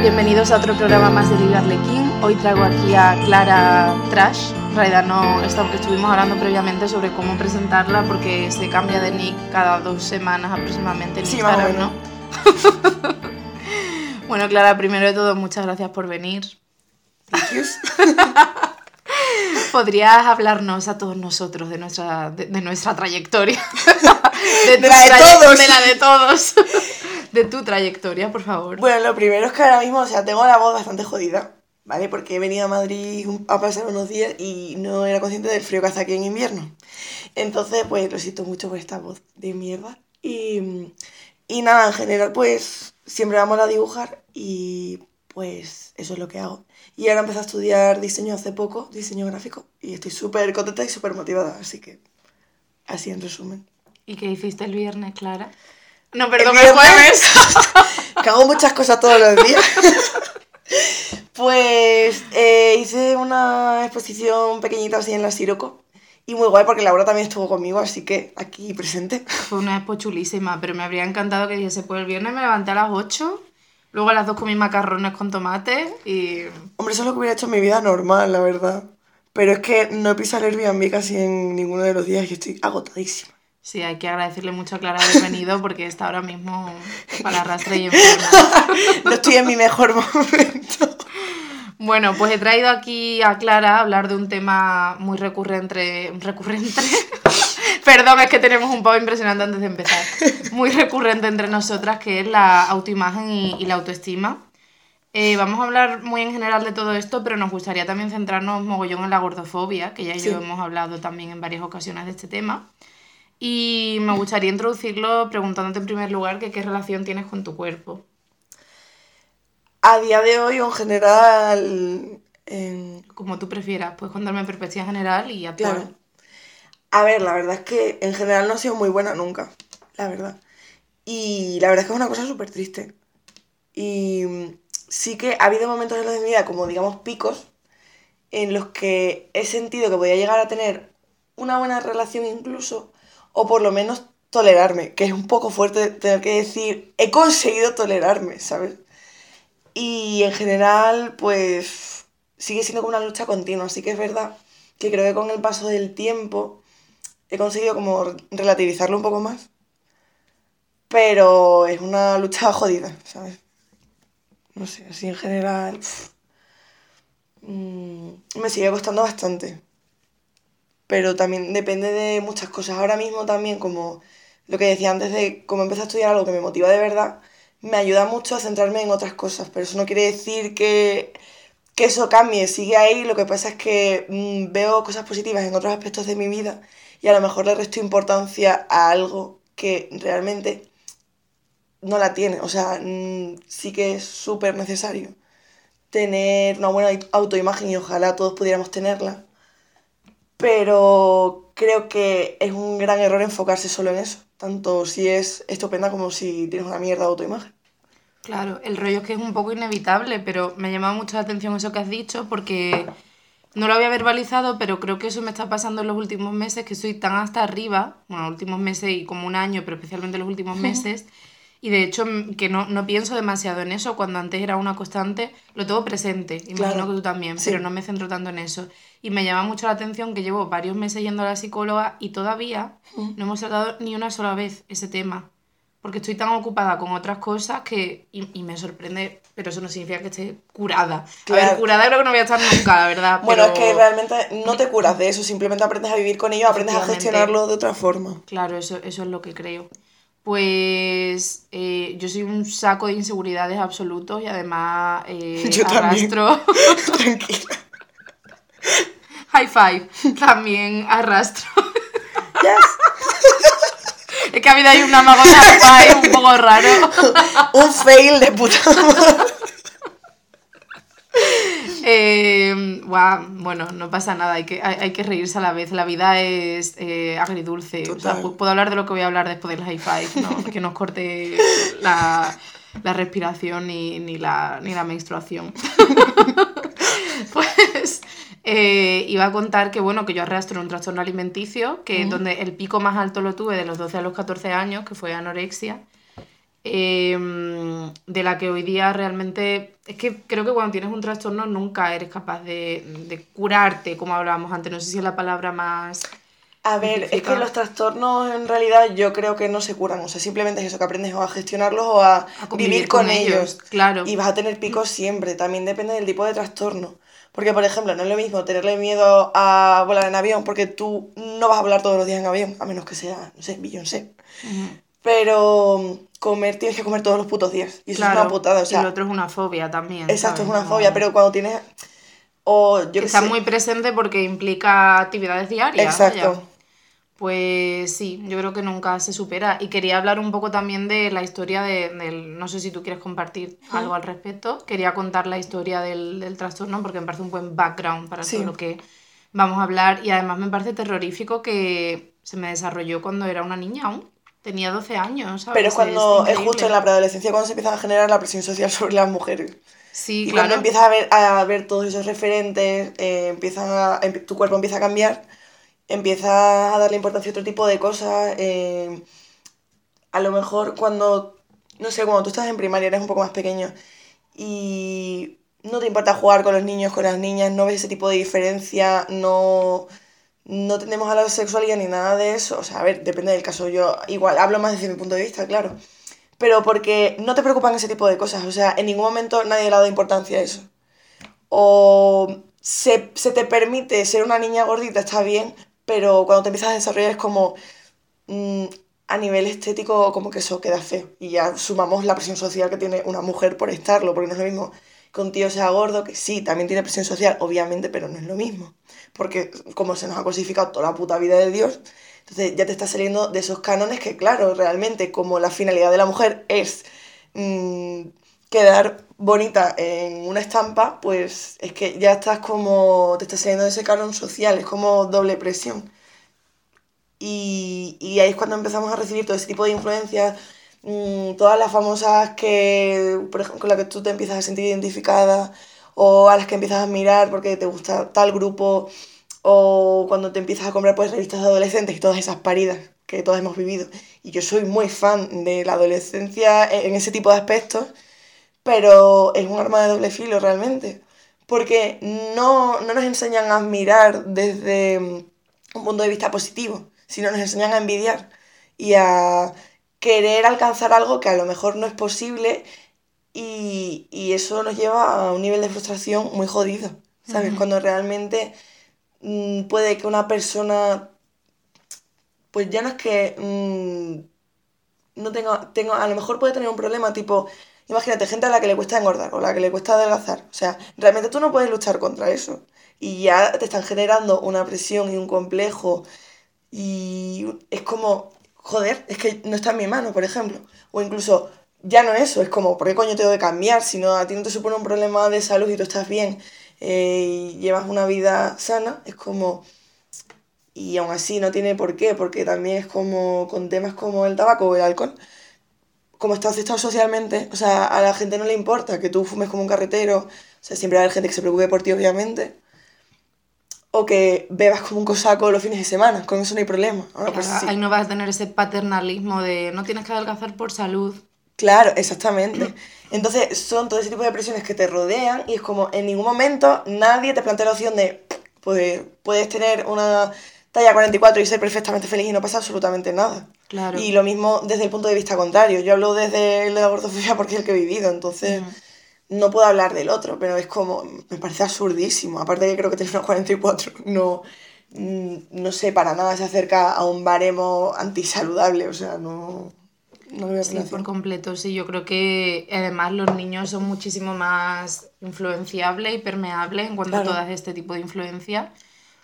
bienvenidos a otro programa más de Libre Arlequín. Hoy traigo aquí a Clara Trash. En realidad no, estuvimos hablando previamente sobre cómo presentarla porque se cambia de nick cada dos semanas aproximadamente en Sí, Instagram, ¿no? bueno, Clara, primero de todo, muchas gracias por venir. ¿Podrías hablarnos a todos nosotros de nuestra, de, de nuestra trayectoria? De tu la de todos. De la de todos. De tu trayectoria, por favor. Bueno, lo primero es que ahora mismo, o sea, tengo la voz bastante jodida, ¿vale? Porque he venido a Madrid a pasar unos días y no era consciente del frío que hace aquí en invierno. Entonces, pues lo siento mucho por esta voz de mierda. Y, y nada, en general, pues siempre vamos a dibujar y pues eso es lo que hago. Y ahora empecé a estudiar diseño hace poco, diseño gráfico, y estoy súper contenta y súper motivada, así que así en resumen. ¿Y qué hiciste el viernes, Clara? No, perdón, El el jueves. que hago muchas cosas todos los días. pues eh, hice una exposición pequeñita así en la Siroco. Y muy guay porque Laura también estuvo conmigo, así que aquí presente. Fue una expo chulísima, pero me habría encantado que dijese, pues el viernes me levanté a las 8, luego a las 2 comí macarrones con tomate y... Hombre, eso es lo que hubiera hecho en mi vida normal, la verdad. Pero es que no he pisado el Airbnb casi en ninguno de los días y estoy agotadísima. Sí, hay que agradecerle mucho a Clara haber venido porque está ahora mismo para la rastra y enferma. No estoy en mi mejor momento. Bueno, pues he traído aquí a Clara a hablar de un tema muy recurrente. recurrente. Perdón, es que tenemos un pavo impresionante antes de empezar. Muy recurrente entre nosotras, que es la autoimagen y, y la autoestima. Eh, vamos a hablar muy en general de todo esto, pero nos gustaría también centrarnos mogollón en la gordofobia, que ya y Sí. yo hemos hablado también en varias ocasiones de este tema. Y me gustaría introducirlo preguntándote en primer lugar que qué relación tienes con tu cuerpo. A día de hoy, o en general, en- Como tú prefieras, puedes contarme en perspectiva general y actual. Claro. A ver, la verdad es que en general no ha sido muy buena nunca, la verdad. Y la verdad es que es una cosa súper triste. Y sí que ha habido momentos en de mi vida, como digamos picos, en los que he sentido que podía llegar a tener una buena relación incluso, o por lo menos tolerarme, que es un poco fuerte tener que decir, he conseguido tolerarme, ¿sabes? Y en general, pues sigue siendo como una lucha continua, así que es verdad que creo que con el paso del tiempo he conseguido como relativizarlo un poco más, pero es una lucha jodida, ¿sabes? No sé, así en general mm, me sigue costando bastante, pero también depende de muchas cosas. Ahora mismo también, como lo que decía antes de cómo empecé a estudiar algo que me motiva de verdad, me ayuda mucho a centrarme en otras cosas, pero eso no quiere decir que, que eso cambie, sigue ahí, lo que pasa es que mm, veo cosas positivas en otros aspectos de mi vida y a lo mejor le resto importancia a algo que realmente no la tiene, o sea, mm, sí que es súper necesario tener una buena autoimagen y ojalá todos pudiéramos tenerla, pero creo que es un gran error enfocarse solo en eso, tanto si es estupenda como si tienes una mierda de autoimagen. Claro, el rollo es que es un poco inevitable, pero me llama mucho la atención eso que has dicho porque no lo había verbalizado, pero creo que eso me está pasando en los últimos meses, que soy tan hasta arriba, bueno, los últimos meses y como un año, pero especialmente los últimos meses, y de hecho mm, que no, no pienso demasiado en eso, cuando antes era una constante, lo tengo presente, imagino Claro, que tú también, sí. pero no me centro tanto en eso. Y me llama mucho la atención que llevo varios meses yendo a la psicóloga y todavía no hemos tratado ni una sola vez ese tema porque estoy tan ocupada con otras cosas que y, y me sorprende, pero eso no significa que esté curada. A ver, Claro. curada creo que no voy a estar nunca, la verdad. Bueno, pero- es que realmente no te curas de eso, simplemente aprendes a vivir con ello, aprendes a gestionarlo de otra forma. Claro, eso, eso es lo que creo. Pues eh, yo soy un saco de inseguridades absolutos y además eh, Yo arrastro. Tranquila. High five. También arrastro. Yes. Es que ha habido ahí una mago de high five un poco raro. Un fail de puta madre. Eh, bueno, no pasa nada, hay que, hay, hay que reírse a la vez. La vida es eh, agridulce. O sea, puedo hablar de lo que voy a hablar después del high five, ¿no? que nos corte la, la respiración ni, ni, la, ni la menstruación. pues eh, iba a contar que, bueno, que yo arrastro un trastorno alimenticio, que donde el pico más alto lo tuve de los 12 a los 14 años, que fue anorexia. Em, de la que hoy día realmente... Es que creo que cuando tienes un trastorno nunca eres capaz de, de curarte, como hablábamos antes. No sé si es la palabra más... A ver, es que los trastornos en realidad yo creo que no se curan, o sea, simplemente es eso, que aprendes o a gestionarlos o a, vivir con, ellos. Claro. Y vas a tener picos siempre, también depende del tipo de trastorno. Porque, por ejemplo, no es lo mismo tenerle miedo a volar en avión, porque tú no vas a volar todos los días en avión, a menos que sea, no sé, Beyoncé. Pero comer tienes que comer todos los putos días. Y eso es una putada, o sea. Y lo otro es una fobia también. Exacto, es una fobia, pero cuando tienes. O yo que está muy presente porque implica actividades diarias. Exacto. Pues sí, yo creo que nunca se supera. Y quería hablar un poco también de la historia de, del... No sé si tú quieres compartir algo al respecto. Quería contar la historia del, del trastorno porque me parece un buen background para todo lo que vamos a hablar. Y además me parece terrorífico que se me desarrolló cuando era una niña aún. Tenía 12 años, ¿sabes? Pero es cuando es, justo en la preadolescencia cuando se empieza a generar la presión social sobre las mujeres. Sí, y claro. cuando empiezas a ver, a ver todos esos referentes, eh, empieza em, tu cuerpo empieza a cambiar empiezas a darle importancia a otro tipo de cosas. Eh, a lo mejor cuando, no sé, cuando tú estás en primaria eres un poco más pequeño y no te importa jugar con los niños, con las niñas, no ves ese tipo de diferencia, no, no tenemos a la sexualidad ni nada de eso. O sea, a ver, depende del caso. Yo igual hablo más desde mi punto de vista, claro. Pero porque no te preocupan ese tipo de cosas. O sea, en ningún momento nadie le ha dado importancia a eso. O se, se te permite ser una niña gordita, está bien, pero cuando te empiezas a desarrollar es como mm, a nivel estético como que eso queda feo y ya sumamos la presión social que tiene una mujer por estarlo, porque no es lo mismo que un tío sea gordo, que sí, también tiene presión social, obviamente, pero no es lo mismo, porque como se nos ha cosificado toda la puta vida de Dios, entonces ya te estás saliendo de esos cánones que claro, realmente como la finalidad de la mujer es mm, quedar bonita en una estampa, pues es que ya estás como, te estás saliendo de ese canon social, es como doble presión. Y, y ahí es cuando empezamos a recibir todo ese tipo de influencias, mm, todas las famosas con las que tú te empiezas a sentir identificada, o a las que empiezas a admirar porque te gusta tal grupo, o cuando te empiezas a comprar pues revistas de adolescentes y todas esas paridas que todos hemos vivido. Y yo soy muy fan de la adolescencia en ese tipo de aspectos pero es un arma de doble filo realmente, porque no, nos enseñan a admirar desde un punto de vista positivo, sino nos enseñan a envidiar y a querer alcanzar algo que a lo mejor no es posible y, eso nos lleva a un nivel de frustración muy jodido, ¿sabes? Cuando realmente mm, puede que una persona, pues ya no es que mm, no tenga, tenga, a lo mejor puede tener un problema tipo Imagínate, gente a la que le cuesta engordar o a la que le cuesta adelgazar. O sea, realmente tú no puedes luchar contra eso. Y ya te están generando una presión y un complejo. Y es como, joder, es que no está en mi mano, por ejemplo. O incluso, ya no eso, es como, ¿por qué coño tengo que cambiar? Si no, a ti no te supone un problema de salud y tú estás bien eh, y llevas una vida sana, es como... Y aún así no tiene por qué, porque también es como con temas como el tabaco o el alcohol como está aceptado socialmente, o sea, a la gente no le importa que tú fumes como un carretero, o sea, siempre va a haber gente que se preocupe por ti, obviamente, o que bebas como un cosaco los fines de semana, con eso no hay problema. Pues ahí no vas a tener ese paternalismo de no tienes que adelgazar por salud. Claro, exactamente. Entonces son todo ese tipo de presiones que te rodean y es como en ningún momento nadie te plantea la opción de, pues puedes tener una talla 44 y ser perfectamente feliz y no pasa absolutamente nada. Claro. Y lo mismo desde el punto de vista contrario. Yo hablo desde la gordofobia porque es el que he vivido, entonces no puedo hablar del otro, pero es como, me parece absurdísimo. Aparte que creo que tener una 44 no, mm, no sé, para nada se acerca a un baremo antisaludable, o sea, no... No lo sí, por completo, sí. Yo creo que además los niños son muchísimo más influenciables y permeables en cuanto a todo este tipo de influencia.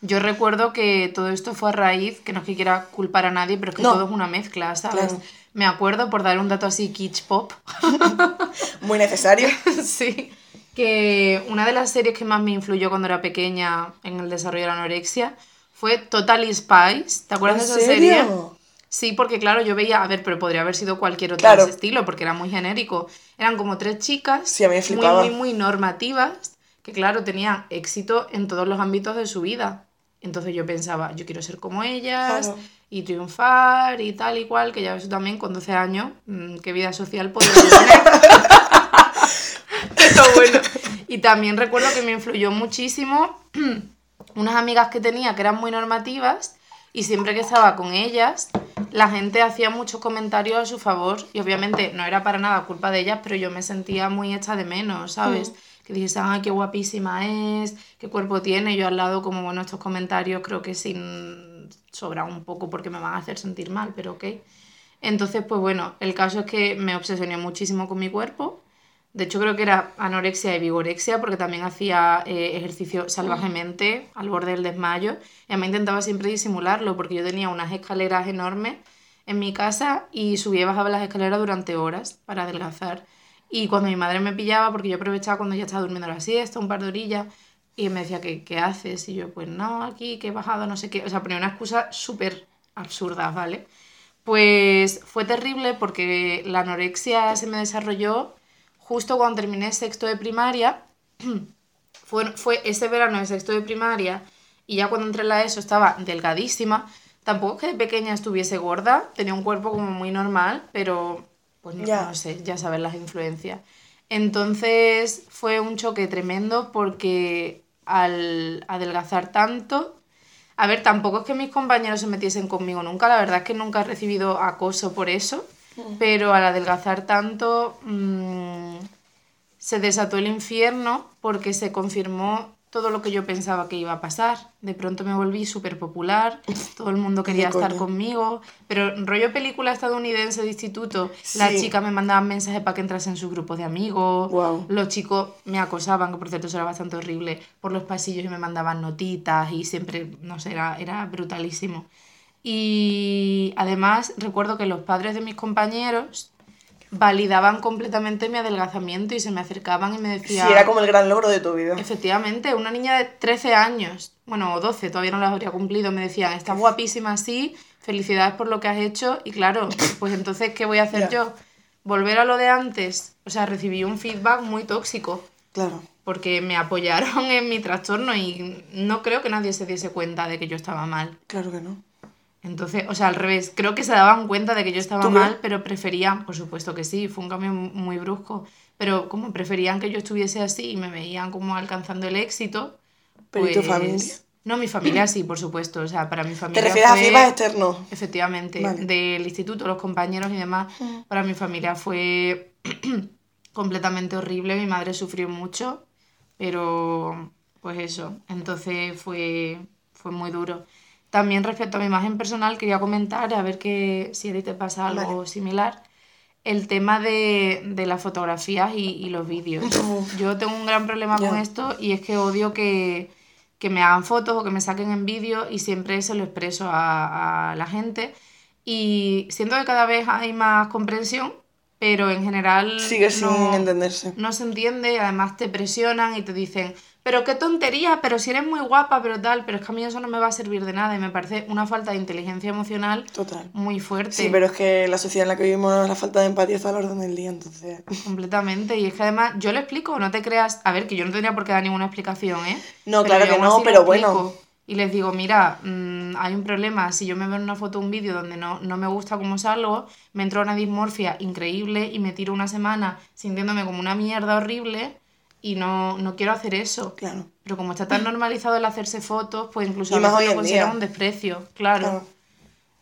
Yo recuerdo que todo esto fue a raíz, que no es que quiera culpar a nadie, pero es que todo es una mezcla, ¿sabes? Me acuerdo, por dar un dato así, kitsch pop. Muy necesario. sí. Que una de las series que más me influyó cuando era pequeña en el desarrollo de la anorexia fue Totally Spice. ¿Te acuerdas de esa serie? Sí, porque claro, yo veía, a ver, pero podría haber sido cualquier otro de ese estilo, porque era muy genérico. Eran como tres chicas muy, muy, muy normativas, que claro, tenían éxito en todos los ámbitos de su vida Entonces yo pensaba, yo quiero ser como ellas Claro. y triunfar y tal y cual, que ya ves también con 12 años, mm, qué vida social podía tener. Pero bueno, y también recuerdo que me influyó muchísimo unas amigas que tenía que eran muy normativas y siempre que estaba con ellas, la gente hacía muchos comentarios a su favor y obviamente no era para nada culpa de ellas, pero yo me sentía muy hecha de menos, ¿sabes? Que dijesen, ay, qué guapísima es, qué cuerpo tiene, y yo al lado como, bueno, estos comentarios creo que sin sobran un poco porque me van a hacer sentir mal, pero ok. Entonces, pues bueno, el caso es que me obsesioné muchísimo con mi cuerpo. De hecho, creo que era anorexia y vigorexia porque también hacía eh, ejercicio salvajemente al borde del desmayo. Y además intentaba siempre disimularlo porque yo tenía unas escaleras enormes en mi casa y subía y bajaba las escaleras durante horas para adelgazar. Y cuando mi madre me pillaba, porque yo aprovechaba cuando ya estaba durmiendo la siesta, un par de orillas, y me decía, ¿qué, qué haces? Y yo, pues no, aquí, que he bajado, no sé qué. O sea, ponía una excusa súper absurda, ¿vale? Pues fue terrible porque la anorexia se me desarrolló justo cuando terminé sexto de primaria. fue, fue ese verano de sexto de primaria y ya cuando entré en la ESO estaba delgadísima. Tampoco es que de pequeña estuviese gorda, tenía un cuerpo como muy normal, pero pues no, Ya. no sé, ya sabes las influencias. Entonces fue un choque tremendo porque al adelgazar tanto, a ver, tampoco es que mis compañeros se metiesen conmigo nunca, la verdad es que nunca he recibido acoso por eso, pero al adelgazar tanto mm, se desató el infierno porque se confirmó todo lo que yo pensaba que iba a pasar. De pronto me volví súper popular, todo el mundo quería estar conmigo, pero rollo película estadounidense de instituto, las Sí. chicas me mandaban mensajes para que entrase en su grupo de amigos, Guau. los chicos me acosaban, que por cierto eso era bastante horrible, por los pasillos y me mandaban notitas y siempre, no sé, era, era brutalísimo. Y además recuerdo que los padres de mis compañeros validaban completamente mi adelgazamiento y se me acercaban y me Sí, decían... era como el gran logro de tu vida. Efectivamente, una niña de 13 años, bueno, o 12, todavía no las habría cumplido, me decían, estás guapísima así, felicidades por lo que has hecho. Y claro, pues entonces, ¿qué voy a hacer yo? ¿Volver a lo de antes? O sea, recibí un feedback muy tóxico Claro. porque me apoyaron en mi trastorno y no creo que nadie se diese cuenta de que yo estaba mal. Claro que no. Entonces, o sea, al revés, creo que se daban cuenta de que yo estaba ¿Tú mal, pero preferían, por supuesto que sí, fue un cambio mu- muy brusco, pero como preferían que yo estuviese así y me veían como alcanzando el éxito. Pero ¿y tu pues- familia? No, mi familia sí, por supuesto, o sea, para mi familia. ¿Te refieres a feedback externo? Efectivamente, Vale. del instituto, los compañeros y demás, para mi familia fue completamente horrible, mi madre sufrió mucho, pero pues eso, entonces fue, fue muy duro. También respecto a mi imagen personal quería comentar, a ver que, si a ti te pasa algo Vale. similar, el tema de, de las fotografías y, y los vídeos. Yo tengo un gran problema con esto y es que odio que, que me hagan fotos o que me saquen en vídeo y siempre se lo expreso a, a la gente. Y siento que cada vez hay más comprensión, pero en general Sigue sin no, entenderse. no se entiende, además te presionan y te dicen, pero qué tontería, pero si eres muy guapa, pero tal, pero es que a mí eso no me va a servir de nada y me parece una falta de inteligencia emocional Total. muy fuerte. Sí, pero es que la sociedad en la que vivimos, la falta de empatía está a la orden del día, entonces... Completamente, y es que además yo lo explico, no te creas, a ver, que yo no tendría por qué dar ninguna explicación, ¿eh? No, Pero claro que no, pero bueno. Y les digo, mira, mm, hay un problema, si yo me veo en una foto o un vídeo donde no, no me gusta cómo salgo, me entra una dismorfia increíble y me tiro una semana sintiéndome como una mierda horrible y no, no quiero hacer eso. Claro. Pero como está tan normalizado el hacerse fotos, pues incluso Y a veces lo consideran un desprecio, claro. Claro.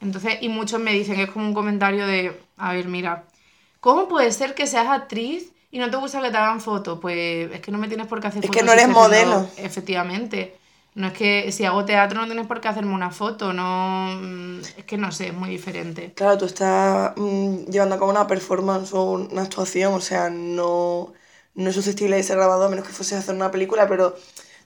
Entonces, y muchos me dicen es como un comentario de, a ver, mira, ¿cómo puede ser que seas actriz y no te gusta que te hagan fotos? Pues es que no me tienes por qué hacer Es fotos. que no eres modelo. Efectivamente. No es que si hago teatro no tienes por qué hacerme una foto, no... mm, Es que no sé, es muy diferente. Claro, tú estás mm, llevando a cabo una performance o una actuación, o sea, no, no es susceptible de ser grabado a menos que fuese a hacer una película, pero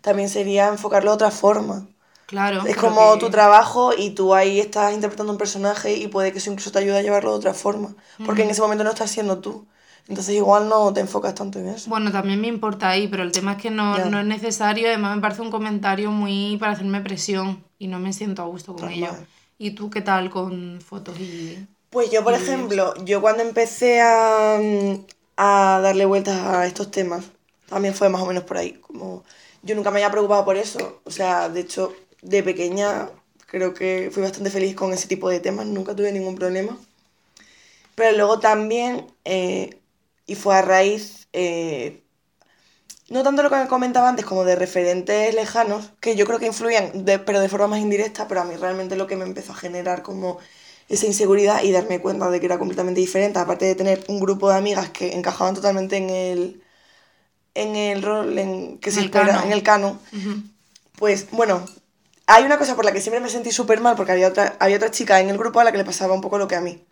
también sería enfocarlo de otra forma. Claro. Es como que- tu trabajo y tú ahí estás interpretando un personaje y puede que eso incluso te ayude a llevarlo de otra forma, porque en ese momento no estás siendo tú. Entonces igual no te enfocas tanto en eso. Bueno, también me importa ahí, pero el tema es que no, no es necesario. Además, me parece un comentario muy para hacerme presión y no me siento a gusto con Normal. ello. ¿Y tú qué tal con fotos y...? Pues yo, por ejemplo, yo cuando empecé a, mm, a darle vueltas a estos temas, también fue más o menos por ahí. Como yo nunca me había preocupado por eso. O sea, de hecho, de pequeña creo que fui bastante feliz con ese tipo de temas, nunca tuve ningún problema. Pero luego también, eh, y fue a raíz, eh, no tanto lo que me comentaba antes como de referentes lejanos, que yo creo que influían, pero de forma más indirecta, pero a mí realmente lo que me empezó a generar como esa inseguridad y darme cuenta de que era completamente diferente, aparte de tener un grupo de amigas que encajaban totalmente en el, en el rol en, que se espera, en el canon, pues bueno, hay una cosa por la que siempre me sentí súper mal, porque había otra, había otra chica en el grupo a la que le pasaba un poco lo que a mí.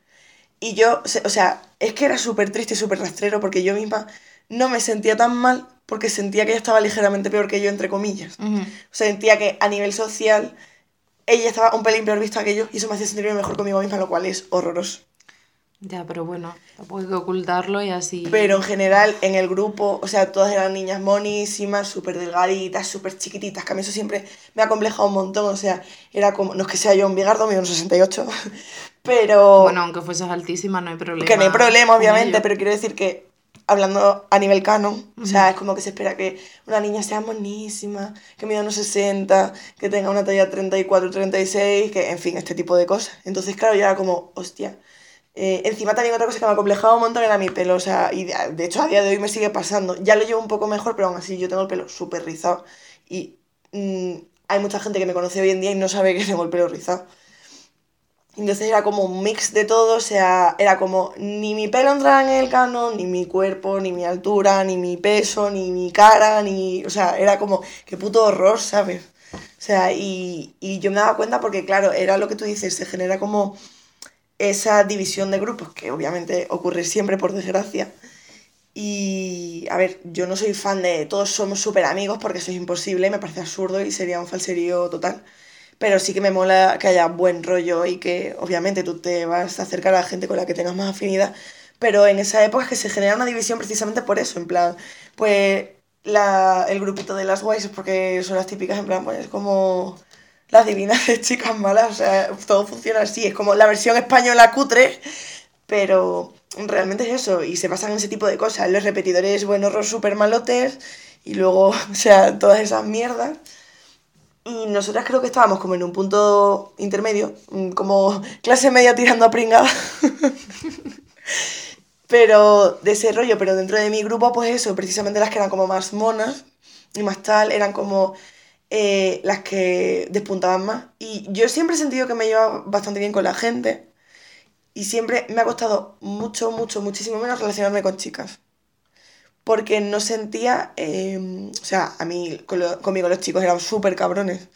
Y yo, o sea, es que era súper triste y súper rastrero porque yo misma no me sentía tan mal porque sentía que ella estaba ligeramente peor que yo, entre comillas. O sea, sentía que a nivel social ella estaba un pelín peor vista que yo y eso me hacía sentirme mejor conmigo misma, lo cual es horroroso. Ya, pero bueno, tampoco que ocultarlo y así. Pero en general, en el grupo, o sea, todas eran niñas monísimas, súper delgaditas, súper chiquititas, que a mí eso siempre me ha complejado un montón, o sea, era como, no es que sea yo un bigardo, mido unos 68, pero... Bueno, aunque fueses altísima, no hay problema. Que no hay problema, obviamente, pero quiero decir que hablando a nivel canon, o sea, es como que se espera que una niña sea monísima, que mida unos 60, que tenga una talla 34, 36, que, en fin, este tipo de cosas. Entonces, claro, ya era como, hostia. Eh, encima también otra cosa que me ha complejado un montón era mi pelo, o sea, y de, hecho a día de hoy me sigue pasando. Ya lo llevo un poco mejor, pero aún así yo tengo el pelo súper rizado. Y mm, hay mucha gente que me conoce hoy en día y no sabe que tengo el pelo rizado. Entonces era como un mix de todo, o sea, era como ni mi pelo entraba en el canon, ni mi cuerpo, ni mi altura, ni mi peso, ni mi cara, ni... O sea, era como, qué puto horror, ¿sabes? O sea, y, y yo me daba cuenta porque, claro, era lo que tú dices, se genera como esa división de grupos, que obviamente ocurre siempre, por desgracia. Y, a ver, yo no soy fan de todos somos súper amigos porque eso es imposible, me parece absurdo y sería un falserío total pero sí que me mola que haya buen rollo y que obviamente tú te vas a acercar a la gente con la que tengas más afinidad, pero en esa época es que se genera una división precisamente por eso, en plan, pues la, el grupito de las guays, porque son las típicas, en plan, pues como las divinas de chicas malas, o sea, todo funciona así, es como la versión española cutre, pero realmente es eso, y se basan en ese tipo de cosas, los repetidores buenos, super malotes, y luego, o sea, todas esas mierdas. Y nosotras creo que estábamos como en un punto intermedio, mm, como clase media tirando a pringada. pero de ese rollo, pero dentro de mi grupo, pues eso, precisamente las que eran como más monas y más tal, eran como eh, las que despuntaban más. Y yo siempre he sentido que me llevaba bastante bien con la gente y siempre me ha costado mucho, mucho, muchísimo menos relacionarme con chicas porque no sentía, em, o sea, a mí conmigo los chicos eran súper cabrones,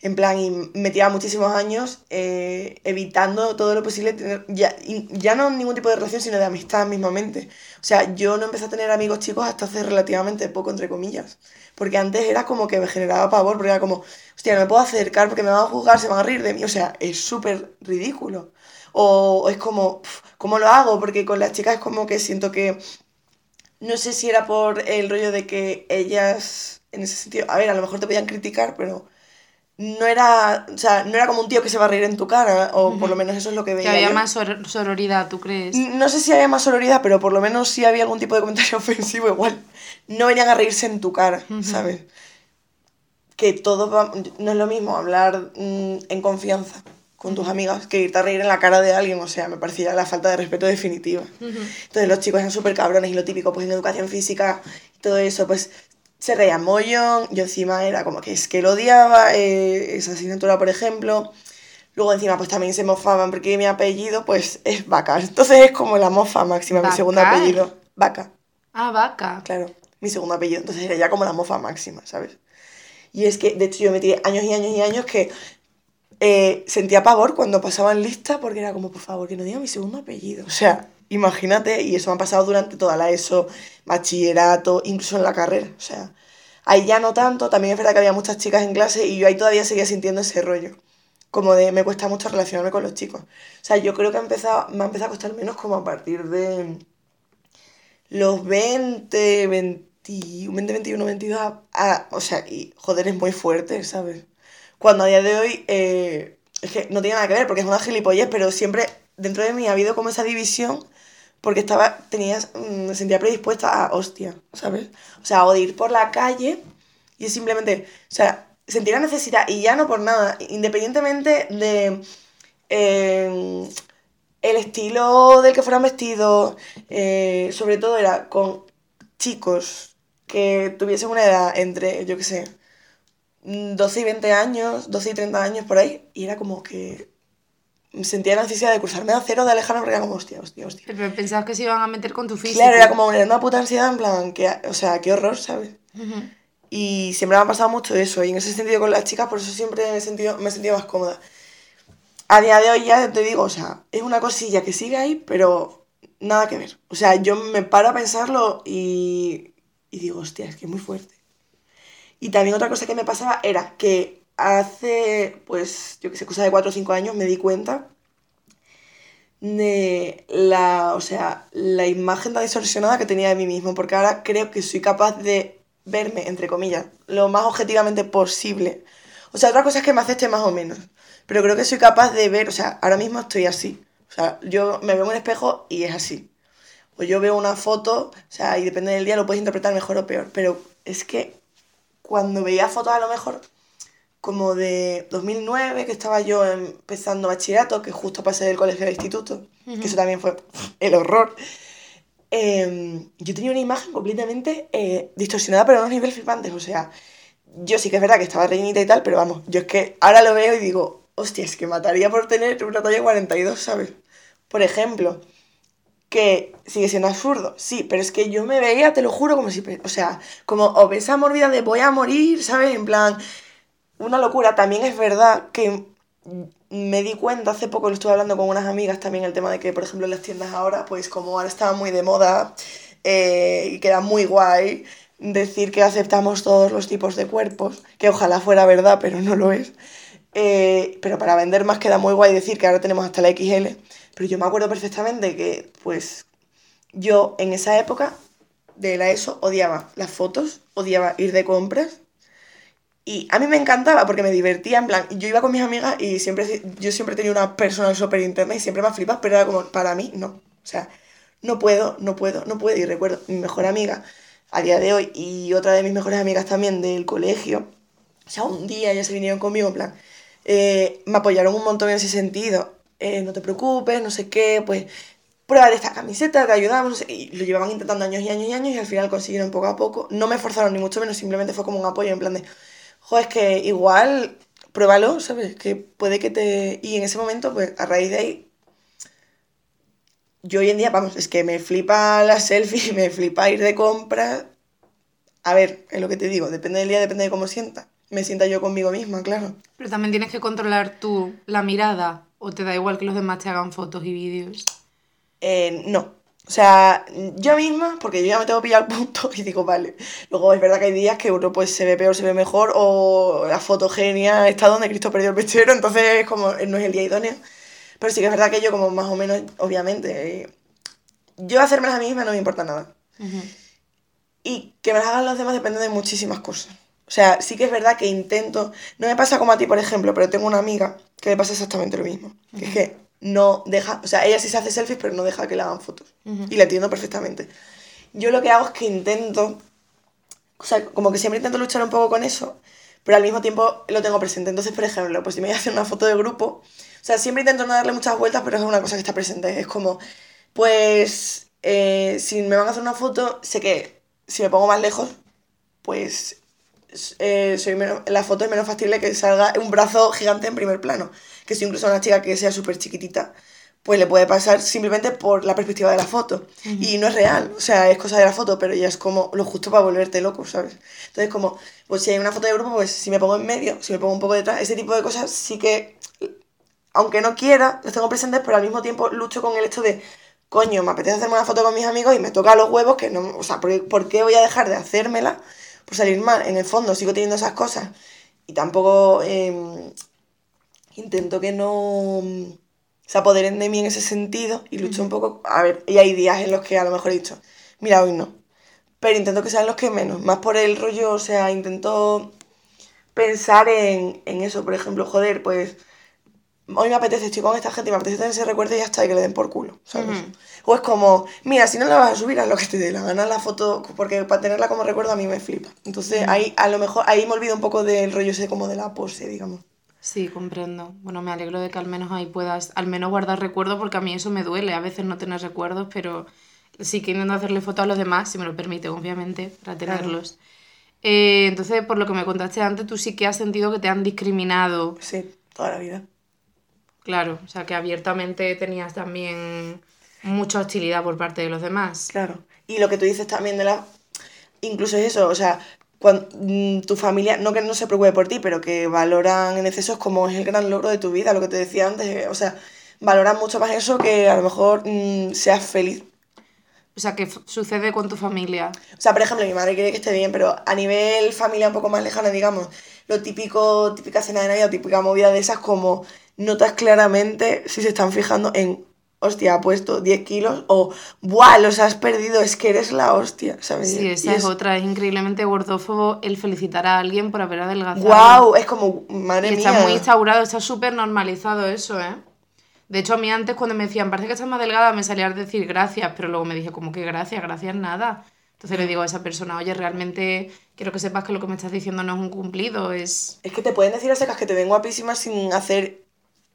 en plan, y metía muchísimos años eh, evitando todo lo posible tener, ya, ya no ningún tipo de relación, sino de amistad mismamente. O sea, yo no empecé a tener amigos chicos hasta hace relativamente poco, entre comillas, porque antes era como que me generaba pavor, porque era como, hostia, no me puedo acercar porque me van a juzgar, se van a reír de mí, o sea, es súper ridículo. O, es como, ¿cómo lo hago? Porque con las chicas es como que siento que no sé si era por el rollo de que ellas, en ese sentido, a ver, a lo mejor te podían criticar, pero no era, o sea, no era como un tío que se va a reír en tu cara, o por lo menos eso es lo que veía. Que había más sororidad, ¿tú crees? No sé si había más sororidad, pero por lo menos si había algún tipo de comentario ofensivo, igual no venían a reírse en tu cara, ¿sabes? Que todo va, no es lo mismo hablar mm, en confianza con tus amigas que irte a reír en la cara de alguien, o sea, me parecía la falta de respeto definitiva. Entonces los chicos eran súper cabrones y lo típico, pues en educación física y todo eso, pues se reían mollón, yo encima era como que es que lo odiaba, eh, esa asignatura, por ejemplo. Luego encima pues también se mofaban porque mi apellido pues es Vaca. Entonces es como la mofa máxima, mi segundo apellido. Vaca. Ah, Vaca. Claro, mi segundo apellido. Entonces era ya como la mofa máxima, ¿sabes? Y es que, de hecho, yo metí años y años y años que eh, sentía pavor cuando pasaban lista porque era como, por favor, que no diga mi segundo apellido. O sea, imagínate, y eso me ha pasado durante toda la ESO, bachillerato, incluso en la carrera. O sea, ahí ya no tanto, también es verdad que había muchas chicas en clase y yo ahí todavía seguía sintiendo ese rollo. Como de, me cuesta mucho relacionarme con los chicos. O sea, yo creo que ha empezado, me ha empezado a costar menos como a partir de los 20, 20, 20 21, 22, o sea, y joder, es muy fuerte, ¿sabes? Cuando a día de hoy, eh, es que no tiene nada que ver, porque es una gilipollez, pero siempre dentro de mí ha habido como esa división, porque estaba, tenías, mm, me sentía predispuesta a hostia, ¿sabes? O sea, o de ir por la calle y simplemente, o sea, sentí la necesidad, y ya no por nada, independientemente de eh, el estilo del que fueran vestidos, eh, sobre todo era con chicos que tuviesen una edad entre, yo qué sé, 12 y 20 años, 12 y 30 años por ahí, y era como que sentía la necesidad de cruzarme a cero, de alejarme, porque era como, hostia, hostia, hostia. Pero pensabas que se iban a meter con tu físico. Claro, era como una puta ansiedad, en plan, que, o sea, qué horror, ¿sabes? Y siempre me ha pasado mucho eso, y en ese sentido con las chicas, por eso siempre me he sentido, me he sentido más cómoda. A día de hoy ya te digo, o sea, es una cosilla que sigue ahí, pero nada que ver. O sea, yo me paro a pensarlo y, y digo, hostia, es que es muy fuerte. Y también otra cosa que me pasaba era que hace, pues, yo que sé, cosa de 4 o 5 años me di cuenta de la, o sea, la imagen tan distorsionada que tenía de mí mismo, porque ahora creo que soy capaz de verme, entre comillas, lo más objetivamente posible. O sea, otra cosa es que me acepte más o menos, pero creo que soy capaz de ver, o sea, ahora mismo estoy así. O sea, yo me veo en un espejo y es así. O yo veo una foto, o sea, y depende del día lo puedes interpretar mejor o peor, pero es que cuando veía fotos a lo mejor como de 2009, que estaba yo empezando bachillerato, que justo pasé del colegio al instituto, que eso también fue el horror. Em, yo tenía una imagen completamente eh, distorsionada, pero a unos niveles flipantes. O sea, yo sí que es verdad que estaba rellenita y tal, pero vamos, yo es que ahora lo veo y digo, hostia, es que mataría por tener una talla 42, ¿sabes? Por ejemplo, que sigue siendo absurdo, sí, pero es que yo me veía, te lo juro, como si, o sea, como obesa morbida de voy a morir, ¿sabes? En plan, una locura. También es verdad que me di cuenta, hace poco lo estuve hablando con unas amigas también, el tema de que, por ejemplo, en las tiendas ahora, pues como ahora está muy de moda eh, y queda muy guay decir que aceptamos todos los tipos de cuerpos, que ojalá fuera verdad, pero no lo es. Eh, pero para vender más queda muy guay decir que ahora tenemos hasta la XL. Pero yo me acuerdo perfectamente que, pues, yo en esa época de la ESO odiaba las fotos, odiaba ir de compras, y a mí me encantaba porque me divertía, en plan, yo iba con mis amigas y siempre, yo siempre tenía una persona súper interna y siempre me flipas, pero era como, para mí, no. O sea, no puedo, no puedo, no puedo. Y recuerdo, mi mejor amiga a día de hoy y otra de mis mejores amigas también del colegio, o sea, un día ellas se vinieron conmigo, en plan, eh, me apoyaron un montón en ese sentido. Eh, no te preocupes, no sé qué, pues prueba esta camiseta, te ayudamos, y lo llevaban intentando años y años y años y al final consiguieron poco a poco. No me forzaron ni mucho menos, simplemente fue como un apoyo en plan de, joder, es que igual, pruébalo, ¿sabes? Que puede que te... Y en ese momento, pues a raíz de ahí, yo hoy en día, vamos, es que me flipa la selfie, me flipa ir de compras. A ver, es lo que te digo, depende del día, depende de cómo sienta. Me sienta yo conmigo misma, claro. Pero también tienes que controlar tú la mirada, o te da igual que los demás te hagan fotos y vídeos. Eh, no, o sea, yo misma, porque yo ya me tengo pillado el punto y digo, vale. Luego es verdad que hay días que uno pues se ve peor, se ve mejor, o la fotogenia está donde Cristo perdió el pechero, entonces como no es el día idóneo. Pero sí que es verdad que yo como más o menos, obviamente, eh, yo hacerme a mí misma no me importa nada. Y que me las hagan los demás depende de muchísimas cosas. O sea, sí que es verdad que intento, no me pasa como a ti, por ejemplo, pero tengo una amiga que le pasa exactamente lo mismo. Que es que no deja, o sea, ella sí se hace selfies, pero no deja que le hagan fotos. Y la entiendo perfectamente. Yo lo que hago es que intento, o sea, como que siempre intento luchar un poco con eso, pero al mismo tiempo lo tengo presente. Entonces, por ejemplo, pues si me voy a hacer una foto de grupo, o sea, siempre intento no darle muchas vueltas, pero es una cosa que está presente. Es como, pues, eh, si me van a hacer una foto, sé que si me pongo más lejos, pues eh, soy la foto es menos factible que salga un brazo gigante en primer plano que si incluso a una chica que sea súper chiquitita, pues le puede pasar simplemente por la perspectiva de la foto. Y no es real, o sea, es cosa de la foto, pero ya es como lo justo para volverte loco, ¿sabes? Entonces, como, pues si hay una foto de grupo, pues si me pongo en medio, si me pongo un poco detrás, ese tipo de cosas sí que, aunque no quiera, los tengo presentes, pero al mismo tiempo lucho con el hecho de, coño, me apetece hacerme una foto con mis amigos y me toca los huevos, que no, o sea, ¿por, qué voy a dejar de hacérmela por salir mal? En el fondo sigo teniendo esas cosas. Y tampoco... Eh, intento que no se apoderen de mí en ese sentido y lucho un poco, a ver, y hay días en los que a lo mejor he dicho, mira, hoy no, pero intento que sean los que menos, más por el rollo, o sea, intento pensar en, eso, por ejemplo, joder, pues hoy me apetece, estoy con esta gente y me apetece tener ese recuerdo y ya está, y que le den por culo, ¿sabes? O es como, mira, si no la vas a subir, a lo que te dé la gana la foto, porque para tenerla como recuerdo a mí me flipa. Entonces ahí, a lo mejor, ahí me olvido un poco del rollo ese como de la pose, digamos. Sí, comprendo. Bueno, me alegro de que al menos ahí puedas, al menos guardar recuerdos, porque a mí eso me duele, a veces no tener recuerdos, pero sí que intento hacerle fotos a los demás, si me lo permite, obviamente, para tenerlos. Eh, entonces, por lo que me contaste antes, tú sí que has sentido que te han discriminado. Sí, toda la vida. Claro, o sea, que abiertamente tenías también mucha hostilidad por parte de los demás. Claro. Y lo que tú dices también de la... Incluso es eso, o sea, cuando, mm, tu familia, no que no se preocupe por ti, pero que valoran en excesos como es el gran logro de tu vida, lo que te decía antes, o sea, valoran mucho más eso que a lo mejor mm, seas feliz. O sea, ¿qué sucede con tu familia? O sea, por ejemplo, mi madre quiere que esté bien, pero a nivel familia un poco más lejana, digamos, lo típico, típica cena de Navidad, típica movida de esas, como notas claramente si se están fijando en hostia, ha puesto 10 kilos o, ¡buah! Los has perdido, es que eres la hostia, ¿sabes? Sí, esa es, otra, es increíblemente gordófobo el felicitar a alguien por haber adelgazado. ¡Wow! Es como, madre mía. Está muy instaurado, está súper normalizado eso, ¿eh? De hecho, a mí antes cuando me decían, parece que estás más delgada, me salía a decir gracias, pero luego me dije, como que gracias? Gracias nada. Entonces le digo a esa persona, oye, realmente quiero que sepas que lo que me estás diciendo no es un cumplido, es... Es que te pueden decir a secas que te ven guapísima sin hacer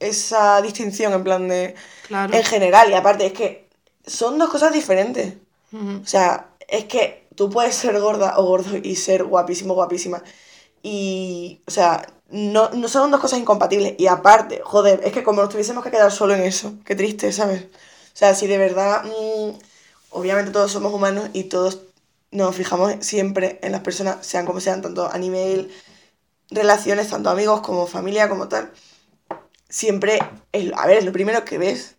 esa distinción en plan de... Claro. En general, y aparte es que son dos cosas diferentes. O sea, es que tú puedes ser gorda o gordo y ser guapísimo, guapísima. Y, o sea, no, no son dos cosas incompatibles. Y aparte, joder, es que como nos tuviésemos que quedar solo en eso, qué triste, ¿sabes? O sea, si de verdad, mm, obviamente todos somos humanos y todos nos fijamos siempre en las personas, sean como sean, tanto a nivel relaciones, tanto amigos como familia, como tal siempre, es, a ver, es lo primero que ves,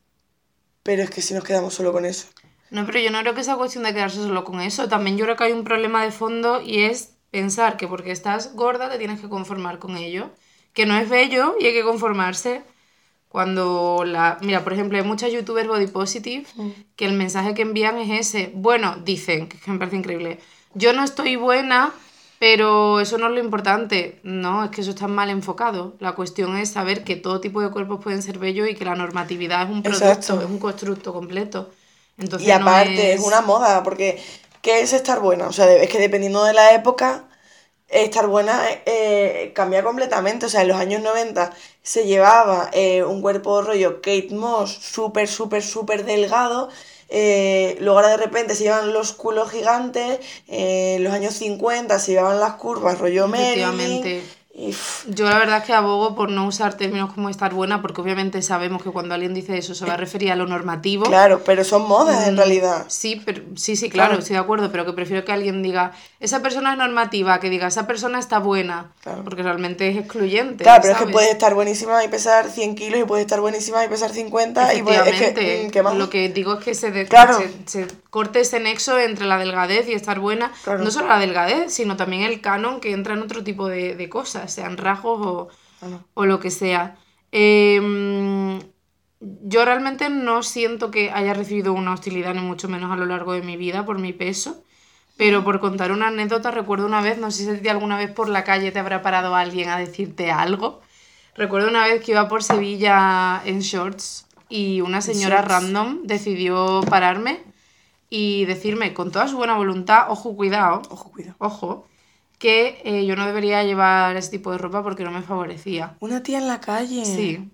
pero es que si nos quedamos solo con eso. No, pero yo no creo que sea cuestión de quedarse solo con eso. También yo creo que hay un problema de fondo y es pensar que porque estás gorda te tienes que conformar con ello. Que no es bello y hay que conformarse. Cuando la. Mira, por ejemplo, hay muchas youtubers body positive mm. que el mensaje que envían es ese. Bueno, dicen, que me parece increíble. Yo no estoy buena pero eso no es lo importante, no, es que eso está mal enfocado. La cuestión es saber que todo tipo de cuerpos pueden ser bellos y que la normatividad es un producto, es un constructo completo. Entonces, y aparte, es... una moda, porque ¿qué es estar buena? O sea, es que dependiendo de la época, estar buena eh, cambia completamente. O sea, en los años 90 se llevaba eh, un cuerpo rollo Kate Moss súper, súper, súper delgado eh, luego ahora de repente se llevan los culos gigantes, eh, los años 50 se llevaban las curvas, rollo Marilyn, yo la verdad es que abogo por no usar términos como estar buena, porque obviamente sabemos que cuando alguien dice eso se va a referir a lo normativo. Claro, pero son modas en mm, realidad. Sí, pero, sí, sí, claro, estoy de acuerdo, pero que prefiero que alguien diga, esa persona es normativa, que diga, esa persona está buena, porque realmente es excluyente. Claro, pero es que puedes estar buenísima y pesar 100 kilos y puedes estar buenísima y pesar 50 y es que, mm, Lo que digo es que se, se, corte ese nexo entre la delgadez y estar buena, no solo la delgadez, sino también el canon que entra en otro tipo de, de cosas sean rasgos o, lo que sea. Em, yo realmente no siento que haya recibido una hostilidad, ni mucho menos a lo largo de mi vida, por mi peso. Pero por contar una anécdota, recuerdo una vez, no sé si alguna vez por la calle te habrá parado alguien a decirte algo. Recuerdo una vez que iba por Sevilla en shorts y una señora random decidió pararme y decirme con toda su buena voluntad, ojo, cuidado, ojo, cuidado, ojo, que eh, yo no debería llevar ese tipo de ropa porque no me favorecía. Una tía en la calle. Sí.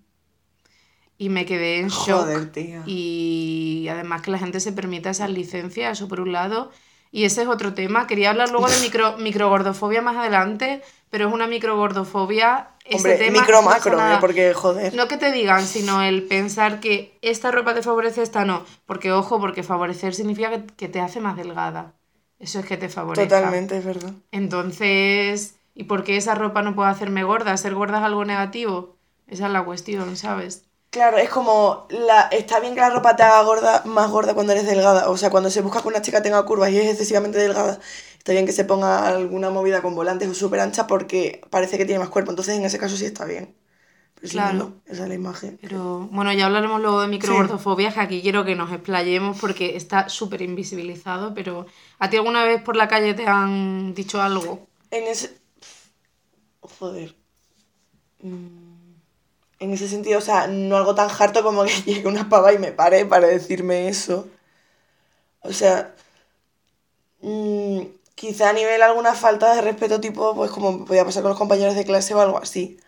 Y me quedé en shock. Joder, tía. Y además que la gente se permita esas licencias, eso por un lado. Y ese es otro tema. Quería hablar luego de micro, microgordofobia más adelante, pero es una microgordofobia. Hombre, tema, micro macro, ¿eh? porque joder. No que te digan, sino el pensar que esta ropa te favorece, esta no. Porque ojo, porque favorecer significa que, que te hace más delgada eso es que te favorece. Totalmente, es verdad. Entonces, ¿y por qué esa ropa no puede hacerme gorda? ¿Ser gorda es algo negativo? Esa es la cuestión, ¿sabes? Claro, es como, la, está bien que la ropa te haga gorda, más gorda cuando eres delgada. O sea, cuando se busca que una chica tenga curvas y es excesivamente delgada, está bien que se ponga alguna movida con volantes o súper ancha porque parece que tiene más cuerpo. Entonces, en ese caso sí está bien claro. esa es la imagen. Pero bueno, ya hablaremos luego de microgordofobia, que aquí quiero que nos explayemos porque está súper invisibilizado, pero ¿a ti alguna vez por la calle te han dicho algo? En ese... Joder. Mm. En ese sentido, o sea, no algo tan harto como que llegue una pava y me pare para decirme eso. O sea, mm, quizá a nivel alguna falta de respeto, tipo, pues como podía pasar con los compañeros de clase o algo así.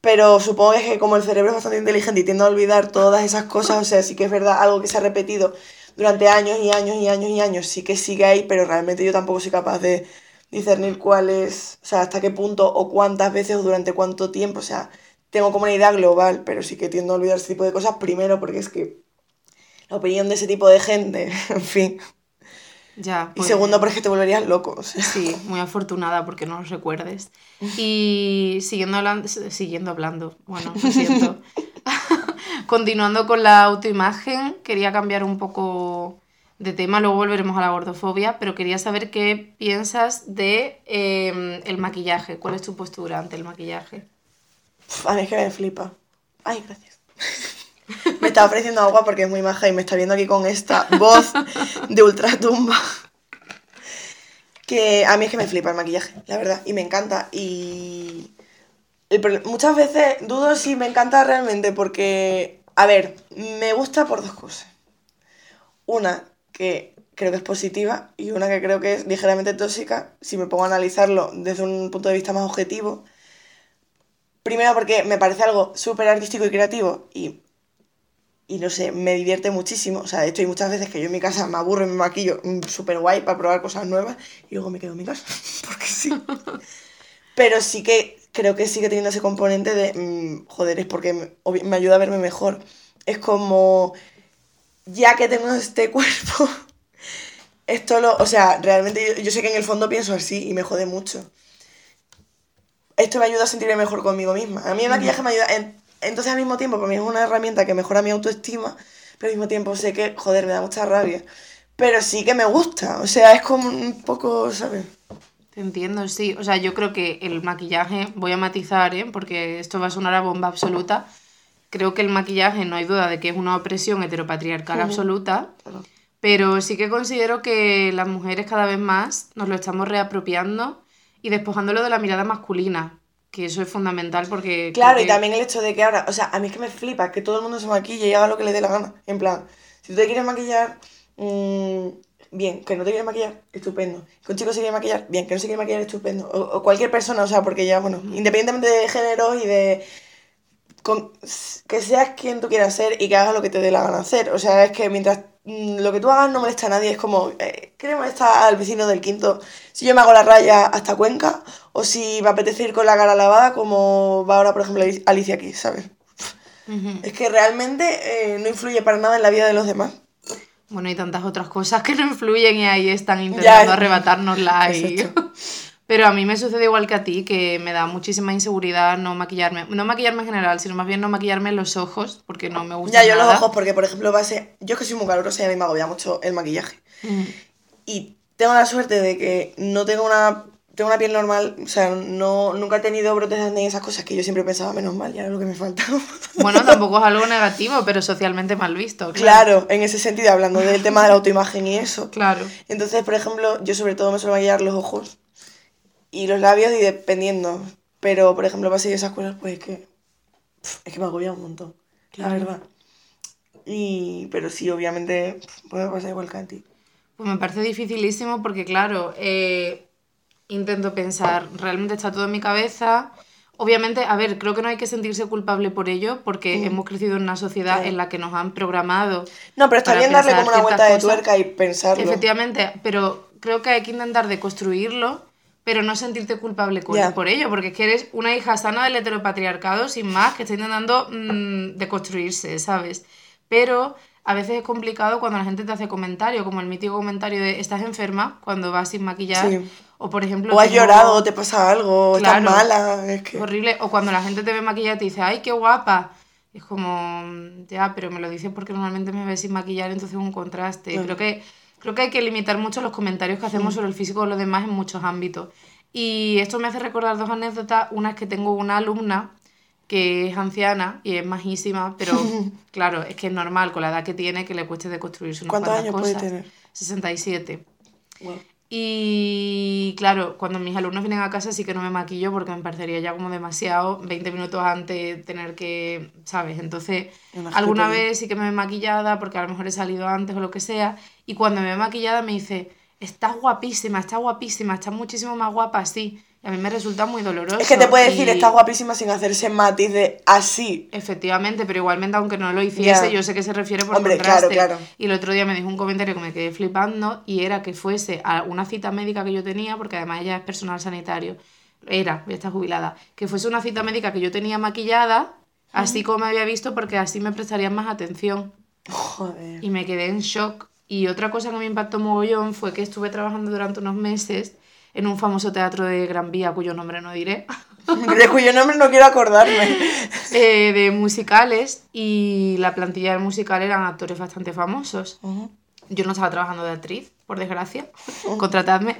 Pero supongo que, como el cerebro es bastante inteligente y tiende a olvidar todas esas cosas, o sea, sí que es verdad, algo que se ha repetido durante años y años y años y años, sí que sigue ahí, pero realmente yo tampoco soy capaz de discernir cuál es, o sea, hasta qué punto o cuántas veces o durante cuánto tiempo, o sea, tengo como una idea global, pero sí que tiendo a olvidar ese tipo de cosas, primero porque es que la opinión de ese tipo de gente, en fin. Ya. Y segundo porque te volverías loco. o sea. Sí, muy afortunada porque no los recuerdes. Y siguiendo hablando, siguiendo hablando, bueno, lo siento. Continuando con la autoimagen, quería cambiar un poco de tema, luego volveremos a la gordofobia, pero quería saber qué piensas de eh, el maquillaje. ¿Cuál es tu postura ante el maquillaje? A mí es que me flipa. Ay, gracias. me está ofreciendo agua porque es muy maja y me está viendo aquí con esta voz de ultratumba. Que a mí es que me flipa el maquillaje, la verdad, y me encanta. Y muchas veces dudo si me encanta realmente porque, a ver, me gusta por dos cosas. Una que creo que es positiva y una que creo que es ligeramente tóxica si me pongo a analizarlo desde un punto de vista más objetivo. Primero porque me parece algo súper artístico y creativo y, y no sé, me divierte muchísimo. O sea, de hecho hay muchas veces que yo en mi casa me aburro y me maquillo mm, súper guay para probar cosas nuevas y luego me quedo en mi casa, porque sí. Pero sí que creo que sigue teniendo ese componente de, mm, joder, es porque me, ayuda a verme mejor. Es como, ya que tengo este cuerpo, esto lo, o sea, realmente yo, yo sé que en el fondo pienso así y me jode mucho. Esto me ayuda a sentirme mejor conmigo misma. A mí el maquillaje me ayuda. en- entonces, al mismo tiempo, para mí es una herramienta que mejora mi autoestima, pero al mismo tiempo sé que, joder, me da mucha rabia. Pero sí que me gusta. O sea, es como un poco, ¿sabes? Te entiendo, sí. O sea, yo creo que el maquillaje, voy a matizar, ¿eh? porque esto va a sonar a bomba absoluta. Creo que el maquillaje no hay duda de que es una opresión heteropatriarcal absoluta, Claro. pero sí que considero que las mujeres cada vez más nos lo estamos reapropiando y despojándolo de la mirada masculina, que eso es fundamental porque... Claro, y también el hecho de que ahora, o sea, a mí es que me flipa que todo el mundo se maquille y haga lo que le dé la gana. En plan, si tú te quieres maquillar, mm, bien, que no te quieres maquillar, estupendo. Que un chico se quiere maquillar, bien, que no se quiere maquillar, estupendo. O, o cualquier persona, o sea, porque ya, bueno, independientemente de género y de. con- que seas quien tú quieras ser y que hagas lo que te dé la gana hacer. O sea, es que mientras lo que tú hagas no molesta a nadie, es como, eh, ¿qué le molesta al vecino del quinto si yo me hago la raya hasta Cuenca? O si me apetece ir con la cara lavada, como va ahora, por ejemplo, Alic- Alicia aquí, ¿sabes? Es que realmente eh, no influye para nada en la vida de los demás. Bueno, y tantas otras cosas que no influyen y ahí están intentando Ya. arrebatárnosla. Y... Pero a mí me sucede igual que a ti, que me da muchísima inseguridad no maquillarme. No maquillarme en general, sino más bien no maquillarme los ojos, porque no me gusta Ya, yo los nada. ojos, porque por ejemplo, base. Yo es que soy muy calurosa y a mí me agobia mucho el maquillaje. Mm. Y tengo la suerte de que no tengo una. Tengo una piel normal, o sea, no, nunca he tenido brotes de esas cosas que yo siempre pensaba, menos mal, ya era lo que me faltaba. Bueno, tampoco es algo negativo, pero socialmente mal visto. Claro, en ese sentido, hablando del tema de la autoimagen y eso. Claro. Entonces, por ejemplo, yo sobre todo me suelo maquillar los ojos y los labios y dependiendo. Pero, por ejemplo, para seguir esas cosas, pues es que. Es que me agobia un montón, Claro. la verdad. Y, pero sí, obviamente, puede pasar igual que a ti. Pues me parece dificilísimo porque, claro, eh, intento pensar, realmente está todo en mi cabeza. Obviamente, a ver, creo que no hay que sentirse culpable por ello porque hemos crecido en una sociedad en la que nos han programado. No, pero está bien darle como una vuelta de cosas. tuerca y pensarlo. Efectivamente, pero creo que hay que intentar deconstruirlo, pero no sentirte culpable con- por ello, porque es que eres una hija sana del heteropatriarcado, sin más, que está intentando mm, deconstruirse, ¿sabes? Pero a veces es complicado cuando la gente te hace comentarios, como el mítico comentario de estás enferma cuando vas sin maquillar, Sí. o por ejemplo... O has tengo- llorado, o te pasa algo, o estás Claro. mala. Es que. Horrible, o cuando la gente te ve maquillada y te dice, ¡ay, qué guapa! Es como, ya, pero me lo dices porque normalmente me ves sin maquillar, entonces es un contraste. Claro. Creo, que, creo que hay que limitar mucho los comentarios que hacemos sobre el físico de los demás en muchos ámbitos. Y esto me hace recordar dos anécdotas. Una es que tengo una alumna que es anciana y es majísima, pero claro, es que es normal con la edad que tiene que le cueste deconstruirse unas ¿Cuántos años puede tener? 67. Wow. Y claro, cuando mis alumnos vienen a casa sí que no me maquillo porque me parecería ya como demasiado 20 minutos antes tener que, ¿sabes? Entonces, Una alguna vez sí que me he maquillada porque a lo mejor he salido antes o lo que sea. Y cuando me he maquillada me dice, estás guapísima, estás guapísima, estás muchísimo más guapa así. Y a mí me resulta muy doloroso. Es que te puede decir, y- estás guapísima sin hacerse matiz de así. Efectivamente, pero igualmente, aunque no lo hiciese, Ya. yo sé que se refiere por Hombre, contraste. claro, claro. Y el otro día me dijo un comentario que me quedé flipando y era que fuese a una cita médica que yo tenía, porque además ella es personal sanitario, era, ya está jubilada, que fuese una cita médica que yo tenía maquillada, así como me había visto, porque así me prestarían más atención. Joder. Y me quedé en shock. Y otra cosa que me impactó mogollón fue que estuve trabajando durante unos meses en un famoso teatro de Gran Vía, cuyo nombre no diré. De cuyo nombre no quiero acordarme. eh, de musicales y la plantilla del musical eran actores bastante famosos. Ujú. Yo no estaba trabajando de actriz, por desgracia. Contratadme.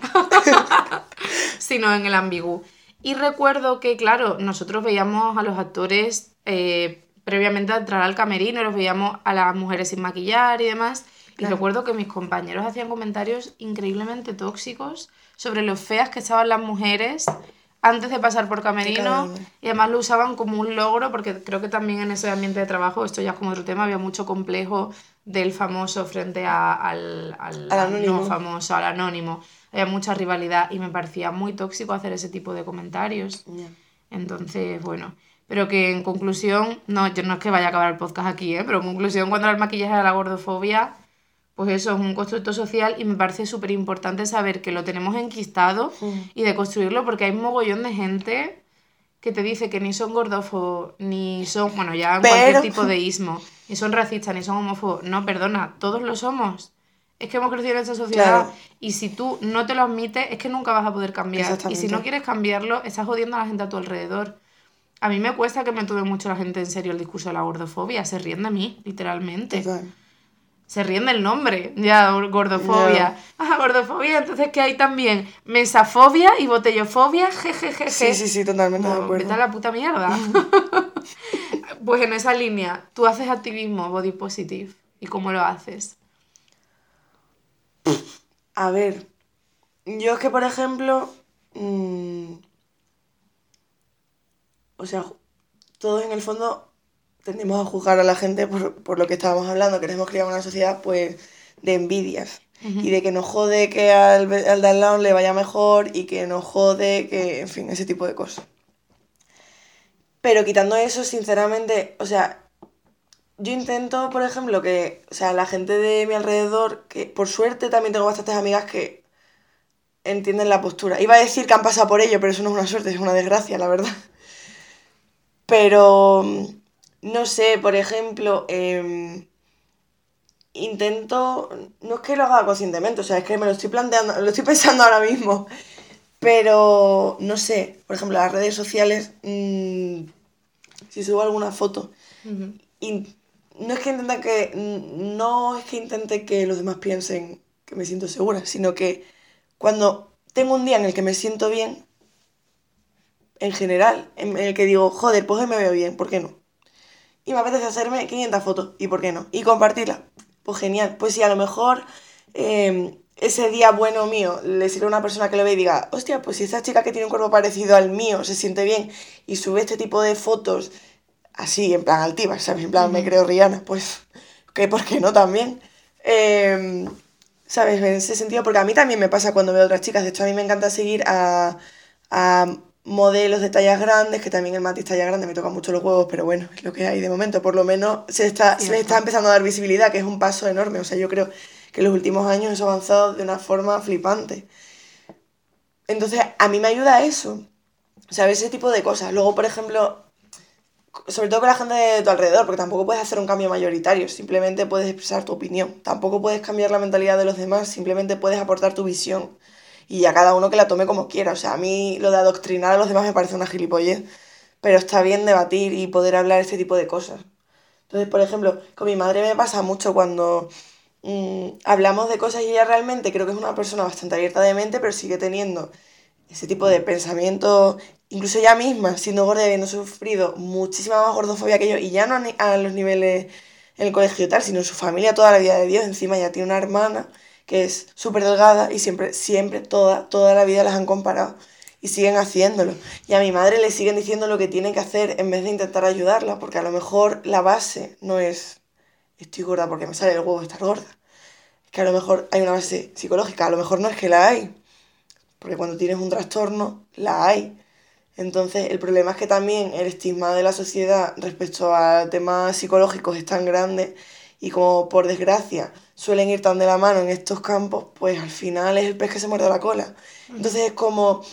Sino en el ambigú. Y recuerdo que, claro, nosotros veíamos a los actores eh, previamente a entrar al camerino, los veíamos a las mujeres sin maquillar y demás. Y Claro. recuerdo que mis compañeros hacían comentarios increíblemente tóxicos sobre lo feas que estaban las mujeres antes de pasar por camerino. Y además lo usaban como un logro, porque creo que también en ese ambiente de trabajo, esto ya es como otro tema, había mucho complejo del famoso frente a- al, al, Al anónimo. no famoso, al anónimo. Había mucha rivalidad y me parecía muy tóxico hacer ese tipo de comentarios. Ya. Entonces, bueno. Pero que en conclusión, no, yo no es que vaya a acabar el podcast aquí, ¿eh? pero en conclusión, cuando el maquillaje de la gordofobia, pues eso es un constructo social y me parece súper importante saber que lo tenemos enquistado y de construirlo porque hay un mogollón de gente que te dice que ni son gordófobos, ni son, bueno, ya en cualquier Pero- tipo de ismo, ni son racistas, ni son homófobos. No, perdona, todos lo somos. Es que hemos crecido en esta sociedad Claro. y si tú no te lo admites, es que nunca vas a poder cambiar. Y si no quieres cambiarlo, estás jodiendo a la gente a tu alrededor. A mí me cuesta que me tome mucho la gente en serio el discurso de la gordofobia. Se ríen de mí, literalmente. Total. Se ríen del nombre, ya, gordofobia. Ah, gordofobia, entonces que hay también mesafobia y botellofobia, jejejeje. Sí, sí, sí, totalmente de acuerdo. Vete a la puta mierda. pues en esa línea, tú haces activismo body positive. ¿Y cómo lo haces? A ver, yo es que, por ejemplo, mm, o sea, todos en el fondo tendemos a juzgar a la gente por, por lo que estábamos hablando, queremos crear una sociedad, pues, de envidias. Y de que nos jode que al, al de al lado le vaya mejor y que nos jode que, en fin, ese tipo de cosas. Pero quitando eso, sinceramente, o sea, yo intento, por ejemplo, que, o sea, la gente de mi alrededor, que por suerte también tengo bastantes amigas que entienden la postura. Iba a decir que han pasado por ello, pero eso no es una suerte, es una desgracia, la verdad. Pero, no sé, por ejemplo, em, intento, no es que lo haga conscientemente, o sea, es que me lo estoy planteando, lo estoy pensando ahora mismo. Pero, no sé, por ejemplo, las redes sociales, mm, si subo alguna foto, no es que intente que no es que intente que los demás piensen que me siento segura, sino que cuando tengo un día en el que me siento bien, en general, en el que digo, joder, pues hoy me veo bien, ¿por qué no? Y me apetece hacerme 500 fotos, ¿y por qué no? Y compartirlas, pues genial. Pues si a lo mejor eh, ese día bueno mío le sirve a una persona que lo ve y diga, hostia, pues si esta chica que tiene un cuerpo parecido al mío se siente bien y sube este tipo de fotos así, en plan altivas, ¿sabes? En plan, me creo Rihanna, pues, que ¿por qué no también? Eh, ¿Sabes? En ese sentido, porque a mí también me pasa cuando veo otras chicas, de hecho a mí me encanta seguir a, a modelos de tallas grandes, que también el matiz talla grande me toca mucho los huevos, pero bueno, es lo que hay de momento, por lo menos se, está, se les está empezando a dar visibilidad, que es un paso enorme, o sea, yo creo que en los últimos años eso ha avanzado de una forma flipante. Entonces, a mí me ayuda eso, o sea, ver ese tipo de cosas. Luego, por ejemplo, sobre todo con la gente de tu alrededor, porque tampoco puedes hacer un cambio mayoritario, simplemente puedes expresar tu opinión. Tampoco puedes cambiar la mentalidad de los demás, simplemente puedes aportar tu visión. Y a cada uno que la tome como quiera. O sea, a mí lo de adoctrinar a los demás me parece una gilipollez, pero está bien debatir y poder hablar este tipo de cosas. Entonces, por ejemplo, con mi madre me pasa mucho cuando mm, hablamos de cosas y ella realmente creo que es una persona bastante abierta de mente, pero sigue teniendo ese tipo de pensamiento, incluso ella misma, siendo gorda y habiendo sufrido muchísima más gordofobia que yo, y ya no a los niveles en el colegio y tal, sino su familia toda la vida de Dios, encima ya tiene una hermana que es súper delgada y siempre, siempre, toda, toda la vida las han comparado y siguen haciéndolo. Y a mi madre le siguen diciendo lo que tiene que hacer en vez de intentar ayudarla, porque a lo mejor la base no es estoy gorda porque me sale el huevo estar gorda. Es que a lo mejor hay una base psicológica, a lo mejor no es que la hay, porque cuando tienes un trastorno, la hay. Entonces, el problema es que también el estigma de la sociedad respecto a temas psicológicos es tan grande y como por desgracia suelen ir tan de la mano en estos campos, pues al final es el pez que se muerde la cola. Entonces es como,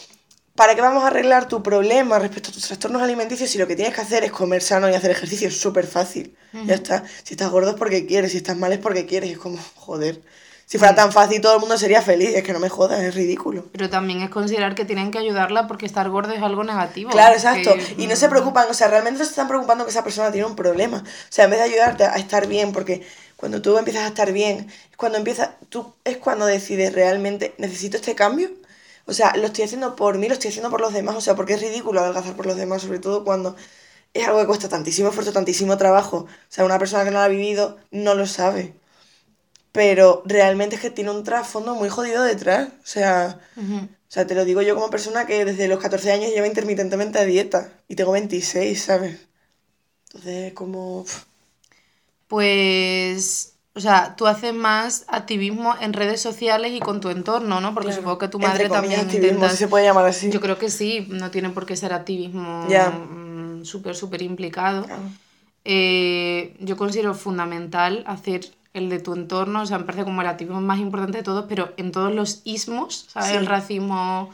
¿para qué vamos a arreglar tu problema respecto a tus trastornos alimenticios si lo que tienes que hacer es comer sano y hacer ejercicio? Es súper fácil. Ya está. Si estás gordo es porque quieres, si estás mal es porque quieres. Es como, joder. Si fuera tan fácil, todo el mundo sería feliz. Es que no me jodas, es ridículo. Pero también es considerar que tienen que ayudarla porque estar gordo es algo negativo. Claro, exacto. Y no se preocupan, o sea, realmente se están preocupando que esa persona tiene un problema. O sea, en vez de ayudarte a estar bien, porque cuando tú empiezas a estar bien, es cuando empiezas, tú es cuando decides realmente, necesito este cambio. O sea, lo estoy haciendo por mí, lo estoy haciendo por los demás. O sea, porque es ridículo adelgazar por los demás, sobre todo cuando es algo que cuesta tantísimo esfuerzo, tantísimo trabajo. O sea, una persona que no lo ha vivido no lo sabe pero realmente es que tiene un trasfondo muy jodido detrás. O sea, o sea, te lo digo yo como persona que desde los 14 años lleva intermitentemente a dieta y tengo 26, ¿sabes? Entonces, como... Pues, o sea, tú haces más activismo en redes sociales y con tu entorno, ¿no? Porque supongo que tu madre también activismo, si se puede llamar así. Yo creo que sí, no tiene por qué ser activismo mm, súper, súper implicado. Eh, yo considero fundamental hacer el de tu entorno, o sea, me parece como el activismo más importante de todos, pero en todos los ismos, ¿sabes? El racismo,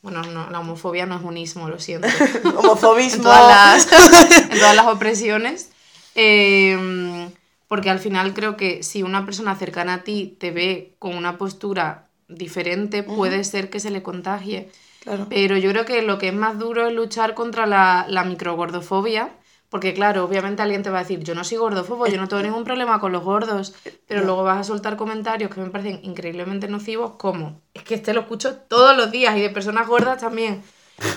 bueno, no, la homofobia no es un ismo, lo siento. Homofobismo. en, todas las, en todas las opresiones. Em, porque al final creo que si una persona cercana a ti te ve con una postura diferente, puede ser que se le contagie. Claro. Pero yo creo que lo que es más duro es luchar contra la, la microgordofobia, porque claro, obviamente alguien te va a decir, yo no soy gordofobo, yo no tengo ningún problema con los gordos, pero luego vas a soltar comentarios que me parecen increíblemente nocivos, como, es que este lo escucho todos los días y de personas gordas también.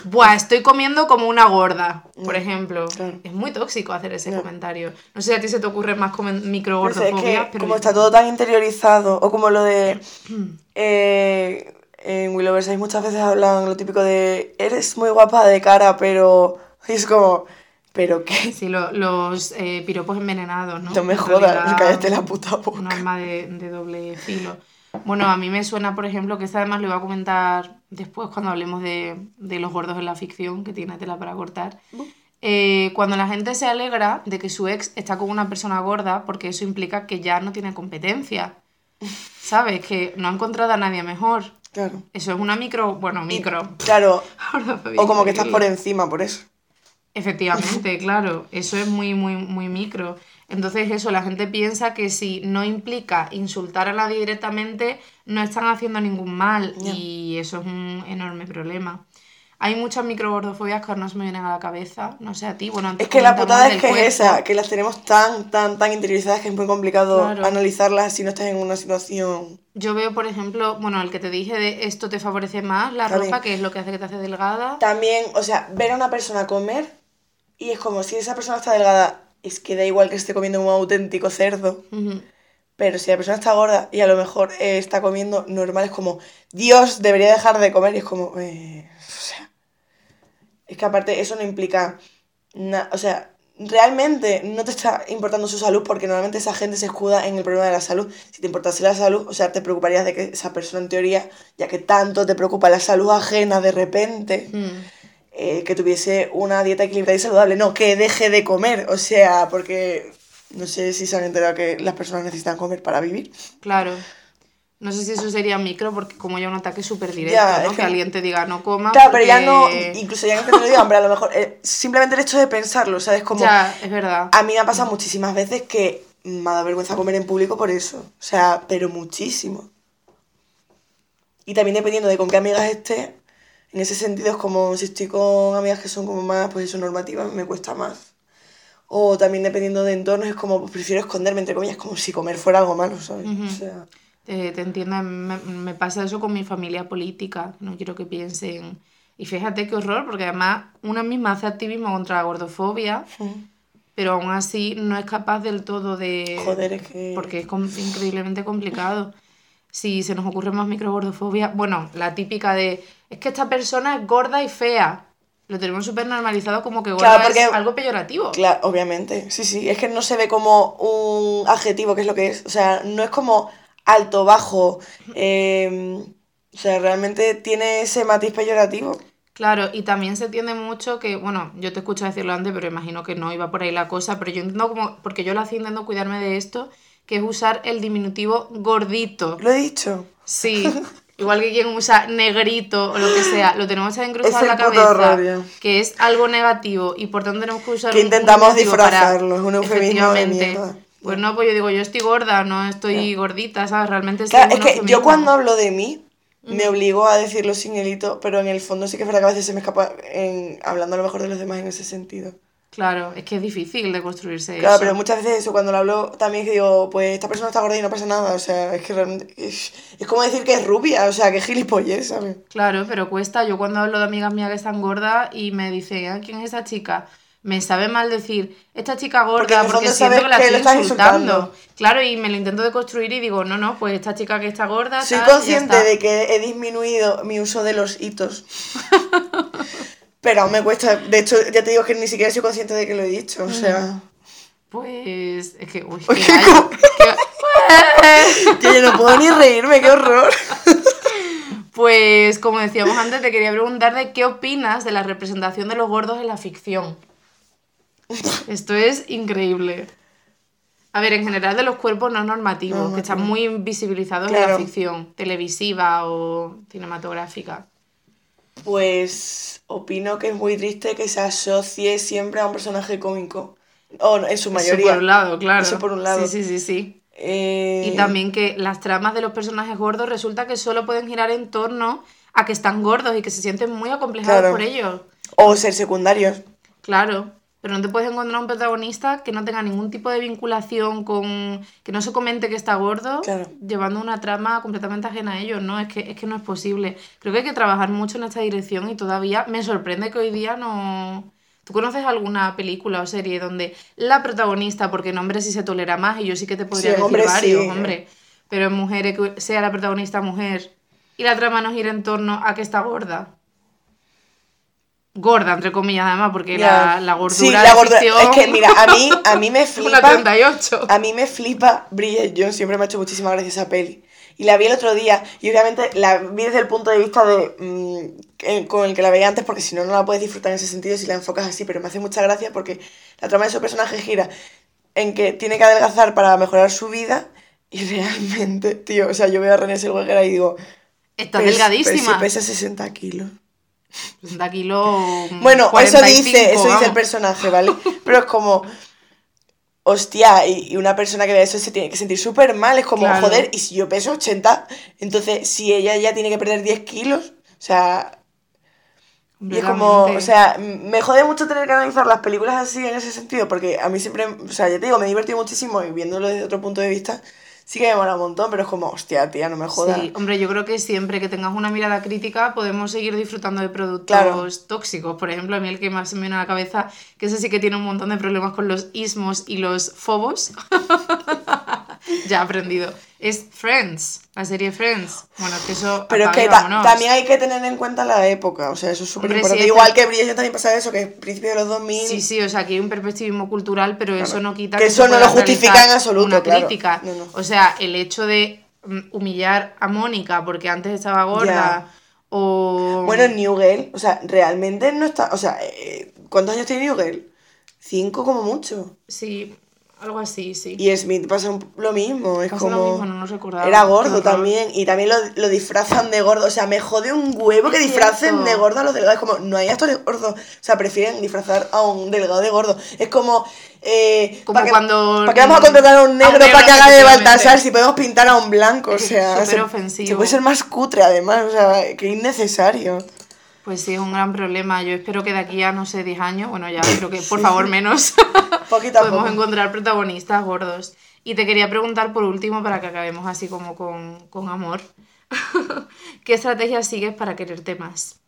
Buah, estoy comiendo como una gorda, por ejemplo. Es muy tóxico hacer ese comentario. No sé si a ti se te ocurre más micro gordofobia, pero... Como está todo tan interiorizado, o como lo de... eh, en Willowverse muchas veces hablan lo típico de, eres muy guapa de cara, pero... es como pero qué. Sí, los eh, piropos envenenados, ¿no? No me jodas, cállate la puta boca. Un arma de, doble filo. Bueno, a mí me suena, por ejemplo, que esta además lo iba a comentar después cuando hablemos de, los gordos en la ficción, que tiene tela para cortar. Eh, cuando la gente se alegra de que su ex está con una persona gorda, porque eso implica que ya no tiene competencia. ¿Sabes? Que no ha encontrado a nadie mejor. Claro. Eso es una micro, bueno, micro. claro. o como que estás por encima, por eso. Efectivamente, claro, eso es muy, muy, muy micro. Entonces eso, la gente piensa que si no implica insultar a nadie directamente, no están haciendo ningún mal y eso es un enorme problema. Hay muchas microbordofobias que ahora no se me vienen a la cabeza, no sé a ti. Bueno, es que la putada es que es esa, que las tenemos tan, tan, tan interiorizadas que es muy complicado analizarlas si no estás en una situación. Yo veo, por ejemplo, bueno, el que te dije de esto te favorece más, la ropa, que es lo que hace que te hace delgada. También, o sea, ver a una persona comer y es como si esa persona está delgada, es que da igual que esté comiendo un auténtico cerdo. Pero si la persona está gorda y a lo mejor eh, está comiendo normal, es como, Dios debería dejar de comer. Y es como, eh, o sea, es que aparte eso no implica, nada o sea, realmente no te está importando su salud porque normalmente esa gente se escuda en el problema de la salud. Si te importase la salud, o sea, te preocuparías de que esa persona en teoría, ya que tanto te preocupa la salud ajena de repente, mm. Eh, que tuviese una dieta equilibrada y saludable, no, que deje de comer, o sea, porque no sé si se han enterado que las personas necesitan comer para vivir. Claro. No sé si eso sería micro, porque como ya un ataque súper directo, ¿no? Que, alguien te diga no coma. Claro, pero ya no, incluso ya que te lo diga, hombre, a lo mejor, eh, simplemente el hecho de pensarlo, ¿sabes? Como, ya, es verdad. A mí me ha pasado muchísimas veces que me ha dado vergüenza comer en público por eso. O sea, pero muchísimo. Y también dependiendo de con qué amigas esté, en ese sentido es como si estoy con amigas que son como más, pues eso, normativas, me cuesta más. O también dependiendo de entornos es como, pues prefiero esconderme, entre comillas, como si comer fuera algo malo, ¿sabes? o sea... te, te, entiendo, me, me, pasa eso con mi familia política, no quiero que piensen... Y fíjate qué horror, porque además una misma hace activismo contra la gordofobia, pero aún así no es capaz del todo de... Joder, es que... Porque es increíblemente complicado. Si se nos ocurre más microgordofobia, bueno, la típica de, es que esta persona es gorda y fea. Lo tenemos súper normalizado como que gorda Claro, porque- es algo peyorativo. Claro, obviamente. Sí, sí. Es que no se ve como un adjetivo, que es lo que es. O sea, no es como alto, bajo. eh, o sea, realmente tiene ese matiz peyorativo. Claro, y también se tiende mucho que, bueno, yo te escucho decirlo antes, pero imagino que no iba por ahí la cosa, pero yo entiendo como, porque yo lo hacía intentando cuidarme de esto, que es usar el diminutivo gordito. Lo he dicho. Sí, igual que quien usa negrito o lo que sea, lo tenemos Es en la cabeza, que es algo negativo y por tanto tenemos que usar Que un- intentamos disfrazarlo, es un eufemismo de mierda. Pues no, pues yo digo, yo estoy gorda, no estoy gordita, ¿sabes? Realmente Claro, es que yo cuando hablo de mí, me obligo a decirlo sin el hito, pero en el fondo sí que es verdad que a veces se me escapa en, hablando a lo mejor de los demás en ese sentido. Claro, es que es difícil de construirse Claro, eso. pero muchas veces eso, cuando lo hablo, también que digo, pues esta persona está gorda y no pasa nada, o sea, es que realmente, es, es como decir que es rubia, o sea, que gilipollez, ¿sabes? Claro, pero cuesta. Yo cuando hablo de amigas mías que están gordas y me dicen, "Ah, ¿quién es esa chica? Me sabe mal decir, esta chica gorda, porque, siento que la que estoy estás insultando. insultando. Claro, y me lo intento deconstruir y digo, no, no, pues esta chica que está gorda. Soy tal, consciente está". de que he disminuido mi uso de los hitos. Pero aún me cuesta, de hecho, ya te digo que ni siquiera soy consciente de que lo he dicho, o sea... Pues es que, uy, Que yo no puedo ni reírme, qué horror. Pues como decíamos antes, te quería preguntar de qué opinas de la representación de los gordos en la ficción. Esto es increíble. A ver, en general de los cuerpos no normativos, que están muy visibilizados en la ficción televisiva o cinematográfica. Pues opino que es muy triste que se asocie siempre a un personaje cómico. O en su Eso mayoría. por un lado, claro. Eso por un lado. Sí, sí, sí, sí. Eh, Y también que las tramas de los personajes gordos resulta que solo pueden girar en torno a que están gordos y que se sienten muy acomplejados Claro. por ellos. O ser secundarios. Claro, pero no te puedes encontrar un protagonista que no tenga ningún tipo de vinculación con. que no se comente que está gordo, Claro. llevando una trama completamente ajena a ellos, ¿no? Es que, es que no es posible. Creo que hay que trabajar mucho en esta dirección y todavía me sorprende que hoy día no. ¿Tú conoces alguna película o serie donde la protagonista, porque en hombres sí se tolera más, y yo sí que te podría Sí, decir hombres varios, sí. hombre, pero en mujeres sea la protagonista mujer y la trama no gira en torno a que está gorda? Gorda, entre comillas, además, porque la, la gordura Sí, la gordura. Es que, mira, a mí, a mí me una flipa. 38. A mí me flipa Bridget Jones, siempre me ha hecho muchísima gracia esa peli. Y la vi el otro día, y obviamente la vi desde el punto de vista de mm, con el que la veía antes, porque si no, no la puedes disfrutar en ese sentido si la enfocas así, pero me hace mucha gracia porque la trama de su personaje gira en que tiene que adelgazar para mejorar su vida, y realmente, tío, o sea, yo veo a René Zellweger y digo... Está "Pero- delgadísima. Si pesa 60 kilos. 60 kilos. Bueno, eso 45, dice, eso dice el personaje, ¿vale? Pero es como, hostia, y, y una persona que vea eso se tiene que sentir súper mal. Es como, Claro. joder, y si yo peso 80, entonces si ella ya tiene que perder 10 kilos, o sea, y es como, o sea, me jode mucho tener que analizar las películas así en ese sentido, porque a mí siempre, o sea, ya te digo, me he divertido muchísimo y viéndolo desde otro punto de vista, sí que me mola un montón, pero es como, hostia, tía, no me jodas. Sí, hombre, yo creo que siempre que tengas una mirada crítica podemos seguir disfrutando de productos Claro. tóxicos. Por ejemplo, a mí el que más se me viene a la cabeza, que ese sí que tiene un montón de problemas con los ismos y los fobos. ya he aprendido. Es Friends, la serie Friends. Bueno, que eso. Pero es apague que ta- también hay que tener en cuenta la época, o sea, eso es súper importante. Igual que Brillo también pasa eso, que es principio de los 2000. Sí, sí, o sea, que hay un perspectivismo cultural, pero eso no quita Que eso no lo justifica en absoluto, Una claro. crítica. No, no. O sea, el hecho de mm, humillar a Mónica porque antes estaba gorda o... Bueno, New Girl, o sea, realmente no está. O sea, eh, ¿cuántos años tiene New Girl? Cinco como mucho. Sí, algo así, sí. Y Smith pasa un- lo mismo, es Pasa como. lo mismo, no nos recordaba. Era gordo también, y también lo, lo disfrazan de gordo. O sea, me jode un huevo que disfracen cierto. de gordo a los delgados. Es como, no hay actores gordos. O sea, prefieren disfrazar a un delgado de gordo. Es como. Eh, Como ¿para cuando- ¿Para qué vamos a contratar a un negro, negro, para que haga de. Baltasar si podemos pintar a un blanco? O sea, Súper se- ofensivo. se puede ser más cutre además. O sea, que innecesario. Pues sí, es un gran problema. Yo espero que de aquí a, no sé, 10 años, bueno, ya creo que por favor menos, Poquito a podemos poco. encontrar protagonistas gordos. Y te quería preguntar por último, para que acabemos así como con, con amor, ¿qué estrategia sigues para quererte más?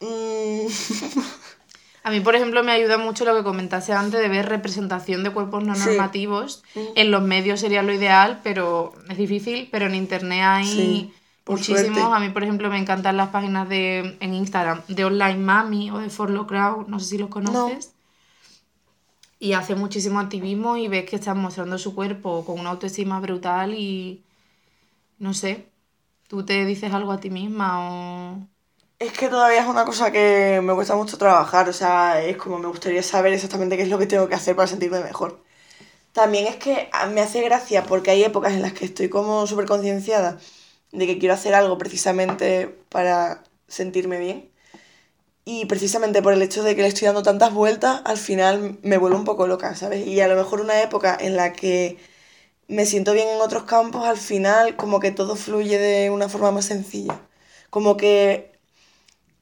Mm, A mí, por ejemplo, me ayuda mucho lo que comentaste antes de ver representación de cuerpos no Sí. normativos. En los medios sería lo ideal, pero es difícil. Pero en internet hay Sí, por muchísimos. suerte. A mí, por ejemplo, me encantan las páginas de en Instagram de Online Mami o de Forlo Crowd. No sé si los conoces. Y hace muchísimo activismo y ves que están mostrando su cuerpo con una autoestima brutal y no sé. ¿Tú te dices algo a ti misma o...? Es que todavía es una cosa que me cuesta mucho trabajar, o sea, es como me gustaría saber exactamente qué es lo que tengo que hacer para sentirme mejor. También es que me hace gracia porque hay épocas en las que estoy como súper concienciada de que quiero hacer algo precisamente para sentirme bien. Y precisamente por el hecho de que le estoy dando tantas vueltas, al final me vuelvo un poco loca, ¿sabes? Y a lo mejor una época en la que me siento bien en otros campos, al final como que todo fluye de una forma más sencilla. Como que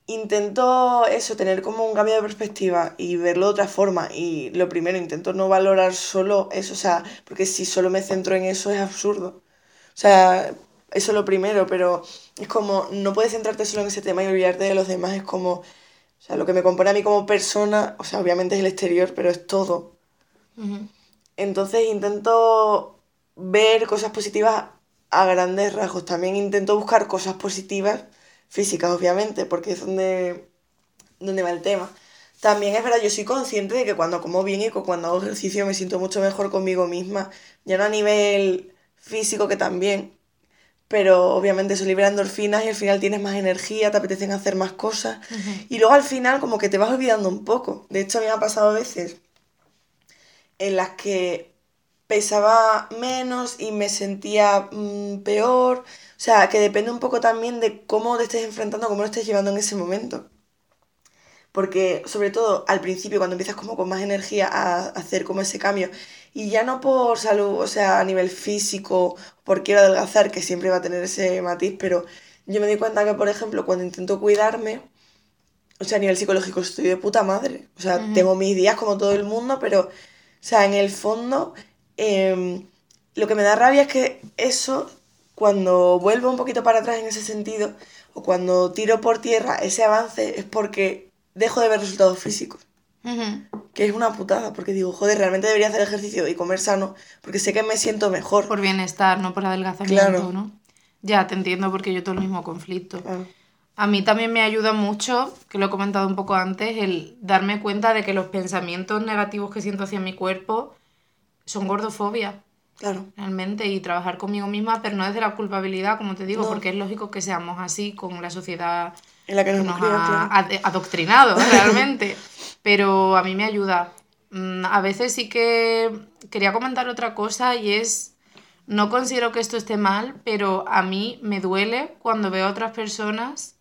intento eso, tener como un cambio de perspectiva y verlo de otra forma. Y lo primero, intento no valorar solo eso, o sea, porque si solo me centro en eso es absurdo. O sea, eso es lo primero, pero es como, no puedes centrarte solo en ese tema y olvidarte de los demás. Es como, o sea, lo que me compone a mí como persona, o sea, obviamente es el exterior, pero es todo. Entonces intento ver cosas positivas a grandes rasgos. También intento buscar cosas positivas, físicas obviamente, porque es donde, donde va el tema. También es verdad, yo soy consciente de que cuando como bien y cuando hago ejercicio me siento mucho mejor conmigo misma, ya no a nivel físico que también, pero obviamente eso libera endorfinas y al final tienes más energía, te apetecen hacer más cosas y luego al final como que te vas olvidando un poco. De hecho a mí me ha pasado veces en las que pesaba menos y me sentía mm, peor. O sea, que depende un poco también de cómo te estés enfrentando, cómo lo estés llevando en ese momento. Porque, sobre todo, al principio, cuando empiezas como con más energía a hacer como ese cambio, y ya no por salud, o sea, a nivel físico, por quiero adelgazar, que siempre va a tener ese matiz, pero yo me di cuenta que, por ejemplo, cuando intento cuidarme, o sea, a nivel psicológico estoy de puta madre. O sea, tengo mis días como todo el mundo, pero, o sea, en el fondo, em, lo que me da rabia es que eso, cuando vuelvo un poquito para atrás en ese sentido, o cuando tiro por tierra ese avance, es porque dejo de ver resultados físicos. Ujú. Que es una putada, porque digo, joder, realmente debería hacer ejercicio y comer sano, porque sé que me siento mejor. Por bienestar, no por adelgazamiento, Claro. ¿no? Ya, te entiendo porque yo tengo el mismo conflicto. Ah, A mí también me ayuda mucho, que lo he comentado un poco antes, el darme cuenta de que los pensamientos negativos que siento hacia mi cuerpo son gordofobia, claro. realmente, y trabajar conmigo misma, pero no desde la culpabilidad, como te digo, No. porque es lógico que seamos así con la sociedad En la que que nos nos ha claro. adoctrinado realmente. Pero a mí me ayuda. Mm, A veces sí que quería comentar otra cosa y es, no considero que esto esté mal, pero a mí me duele cuando veo a otras personas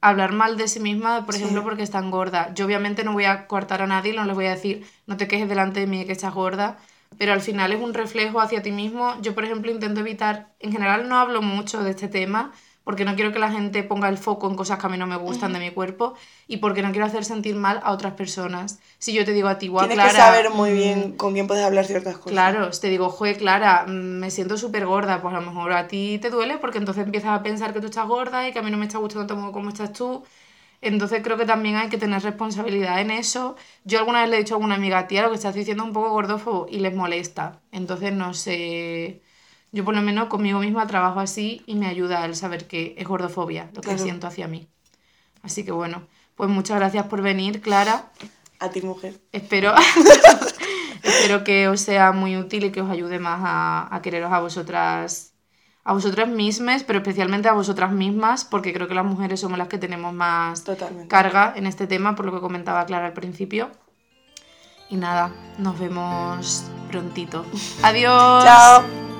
hablar mal de sí misma, por Sí. ejemplo, porque están gordas. Yo obviamente no voy a coartar a nadie, no les voy a decir, no te quejes delante de mí de que estás gorda, pero al final es un reflejo hacia ti mismo. Yo, por ejemplo, intento evitar, en general no hablo mucho de este tema, porque no quiero que la gente ponga el foco en cosas que a mí no me gustan de mi cuerpo y porque no quiero hacer sentir mal a otras personas. Si yo te digo a ti, guau, Tienes Clara, que saber muy mm, bien con quién puedes hablar ciertas cosas. Claro, te digo, joder, Clara, mm, me siento súper gorda, pues a lo mejor a ti te duele porque entonces empiezas a pensar que tú estás gorda y que a mí no me está gustando tanto como estás tú. Entonces creo que también hay que tener responsabilidad en eso. Yo alguna vez le he dicho a alguna amiga, tía, lo que estás diciendo es un poco gordófobo y les molesta. Entonces no sé, yo por lo menos conmigo misma trabajo así y me ayuda el saber que es gordofobia lo que Claro. siento hacia mí. Así que bueno, pues muchas gracias por venir, Clara. A ti, mujer. Espero, espero que os sea muy útil y que os ayude más a, a quereros a vosotras, a vosotras mismas, pero especialmente a vosotras mismas, porque creo que las mujeres somos las que tenemos más Totalmente. carga en este tema, por lo que comentaba Clara al principio. Y nada, nos vemos prontito. Adiós. Chao.